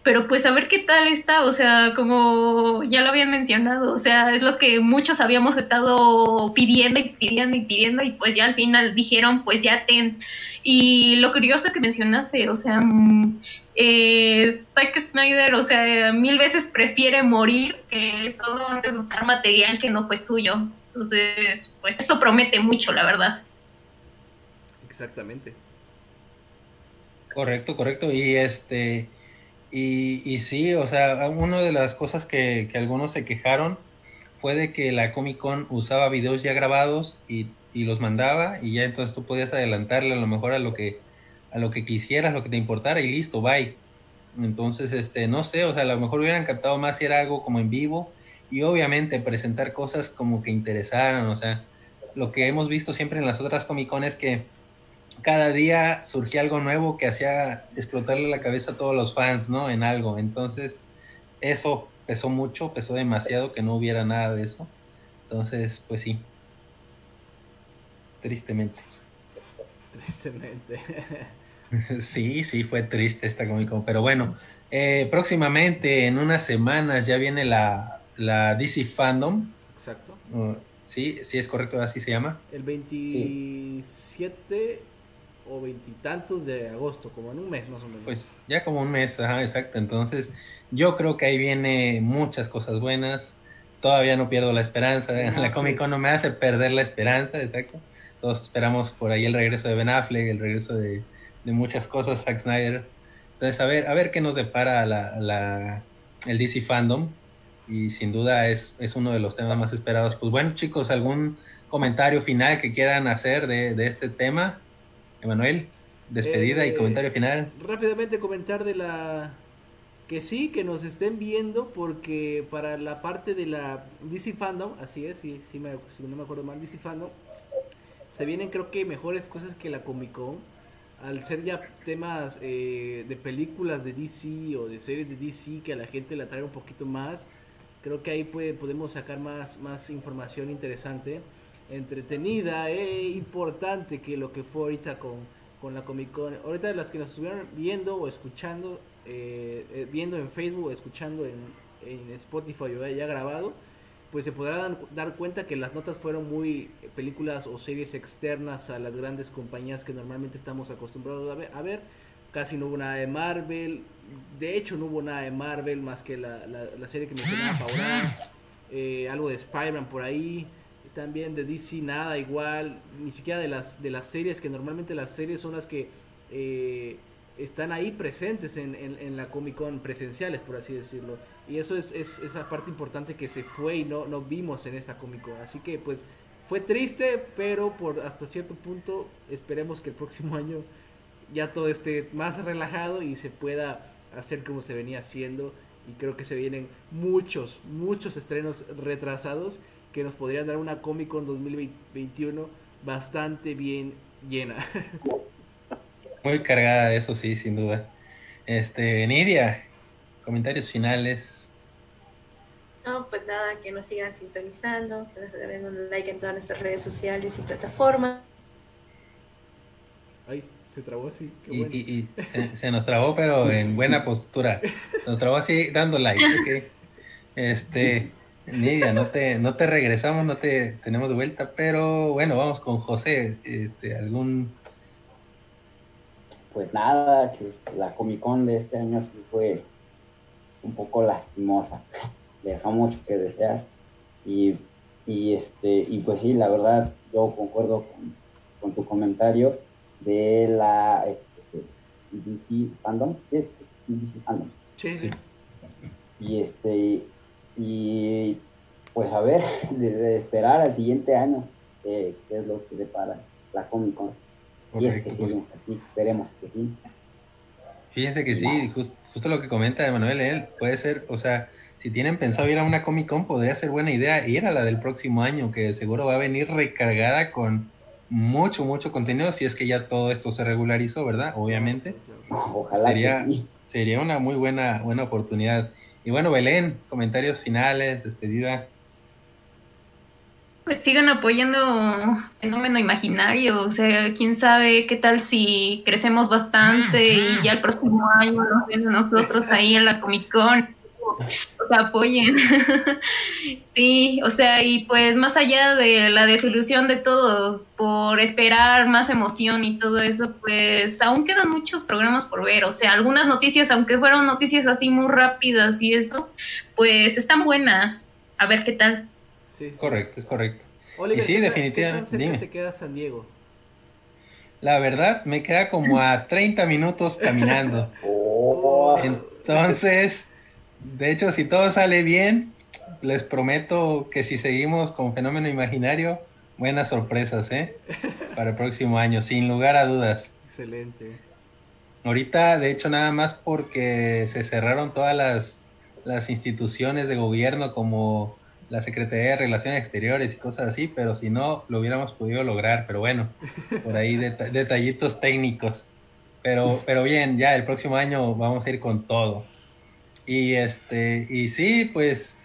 pero pues a ver qué tal está, o sea, como ya lo habían mencionado, o sea, es lo que muchos habíamos estado pidiendo y pidiendo y pidiendo y pues ya al final dijeron, pues ya ten. Y lo curioso que mencionaste, o sea, mm, eh, Zack Snyder, o sea, mil veces prefiere morir que todo antes de usar material que no fue suyo. Entonces, pues eso promete mucho, la verdad.
Exactamente.
Correcto, correcto. Y este, y, y sí, o sea, una de las cosas que, que algunos se quejaron fue de que la Comic Con usaba videos ya grabados y, y los mandaba, y ya entonces tú podías adelantarle a lo mejor a lo que, a lo que quisieras, lo que te importara, y listo, bye. Entonces, este, no sé, o sea, a lo mejor hubieran captado más si era algo como en vivo, y obviamente presentar cosas como que interesaran, o sea, lo que hemos visto siempre en las otras Comic Con es que cada día surgía algo nuevo que hacía explotarle la cabeza a todos los fans, ¿no? En algo. Entonces, eso pesó mucho, pesó demasiado que no hubiera nada de eso. Entonces, pues sí. Tristemente.
Tristemente.
Sí, sí, fue triste esta Comic Con. Pero bueno, eh, próximamente, en unas semanas, ya viene la, la DC Fandom.
Exacto.
Uh, sí, sí es correcto, así se llama.
El 27 o veintitantos de agosto, como en un mes más o menos.
Pues ya como un mes, ajá, exacto. Entonces, yo creo que ahí viene muchas cosas buenas. Todavía no pierdo la esperanza.
Ben
La Comic. Con no me hace perder la esperanza, exacto. Todos esperamos por ahí el regreso de Ben Affleck, el regreso de, de muchas cosas, Zack Snyder. Entonces, a ver, a ver qué nos depara la, la, el DC Fandom. Y sin duda es, es uno de los temas más esperados. Pues bueno, chicos, ¿algún comentario final que quieran hacer de, de este tema? Emanuel, despedida y
Eh,
comentario final.
Rápidamente comentar de la que sí, que nos estén viendo porque para la parte de la DC Fandom, así es, sí, sí me, si no me acuerdo mal, DC Fandom, se vienen creo que mejores cosas que la Comic Con. Al ser ya temas eh, de películas de DC o de series de DC que a la gente la trae un poquito más, creo que ahí puede, podemos sacar más, más información interesante, entretenida e importante que lo que fue ahorita con, con la Comic Con. Ahorita las que nos estuvieron viendo o escuchando, eh, eh, viendo en Facebook o escuchando en, en Spotify ya grabado, pues se podrán dar cuenta que las notas fueron muy películas o series externas a las grandes compañías que normalmente estamos acostumbrados a ver. A ver casi no hubo nada de Marvel. De hecho, no hubo nada de Marvel más que la, la, serie que mencionaba Paola. Eh, algo de Spider-Man por ahí. También de DC nada igual. Ni siquiera de las, de las series, que normalmente las series son las que eh, están ahí presentes en, en, la Comic Con presenciales, por así decirlo. Y eso es, es, esa parte importante que se fue y no, no vimos en esta Comic Con. Así que pues fue triste, pero por hasta cierto punto esperemos que el próximo año ya todo esté más relajado y se pueda hacer como se venía haciendo. Y creo que se vienen muchos, muchos estrenos retrasados que nos podrían dar una Comic Con 2021 bastante bien llena.
Muy cargada, eso sí, sin duda. Este, Nidia, comentarios finales.
No, pues nada, que nos sigan sintonizando, que nos den un like en todas nuestras redes sociales y plataformas.
Ay, se trabó así.
y, y, se, nos trabó, pero en buena postura. Nos trabó así dando like. Este, Nidia, no te, no te regresamos, no te tenemos de vuelta, pero bueno, vamos con José. Este, algún
pues nada, que la Comic Con de este año sí fue un poco lastimosa, mucho que desear. Y, este, y pues sí, la verdad, yo concuerdo con, tu comentario de la este, DC Fandom, es DC Fandom.
Sí, sí.
Y este, y pues a ver, de, esperar al siguiente año eh, qué es lo que depara la Comic Con y es que sí, esperemos que sí.
Fíjense que sí, justo lo que comenta Emanuel, él puede ser, o sea, si tienen pensado ir a una Comic Con, podría ser buena idea ir a la del próximo año, que seguro va a venir recargada con mucho, mucho contenido, si es que ya todo esto se regularizó, ¿verdad? Obviamente.
Ojalá.
Sería, sería una muy buena, buena oportunidad. Y bueno, Belén, comentarios finales, despedida.
Pues sigan apoyando Fenómeno Imaginario, o sea, quién sabe qué tal si crecemos bastante y ya el próximo año nos ven a nosotros ahí en la Comic Con. O sea, apoyen. sí, o sea, y pues más allá de la desilusión de todos por esperar más emoción y todo eso, pues aún quedan muchos programas por ver. O sea, algunas noticias, aunque fueron noticias así muy rápidas y eso, pues están buenas. A ver qué tal.
Correcto, es correcto.
y sí, definitivamente. ¿qué te queda San Diego?
La verdad, me queda como a 30 minutos caminando. Oh. Entonces, de hecho, si todo sale bien, les prometo que si seguimos con Fenómeno Imaginario, buenas sorpresas, ¿eh? Para el próximo año, sin lugar a dudas.
Excelente.
Ahorita, de hecho, nada más porque se cerraron todas las, las instituciones de gobierno como la Secretaría de Relaciones Exteriores y cosas así, pero si no, lo hubiéramos podido lograr, pero bueno, por ahí detallitos técnicos. Pero, pero bien, ya el próximo año vamos a ir con todo. Y este, y sí, pues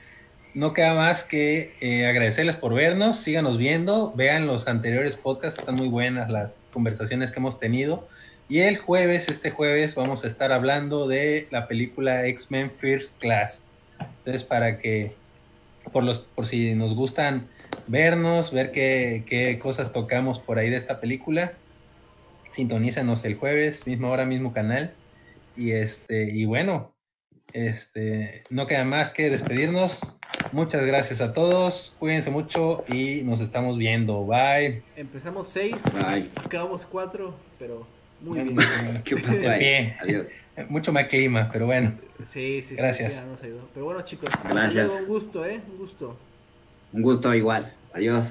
no queda más que eh, agradecerles por vernos, síganos viendo, vean los anteriores podcasts, están muy buenas las conversaciones que hemos tenido. Y el jueves, este jueves, vamos a estar hablando de la película X-Men First Class. Entonces, para que por, los, por si nos gustan vernos, ver qué, qué cosas tocamos por ahí de esta película. Sintonízanos el jueves, misma hora, mismo canal. Y este, y bueno, este, no queda más que despedirnos. Muchas gracias a todos, cuídense mucho y nos estamos viendo. Bye.
Empezamos seis, acabamos cuatro, pero muy bien.
bien. Adiós. Mucho más clima, pero bueno.
Sí, sí,
Gracias.
Sí, Pero bueno, chicos, Gracias. un gusto, ¿eh? Un gusto.
Un gusto igual. Adiós.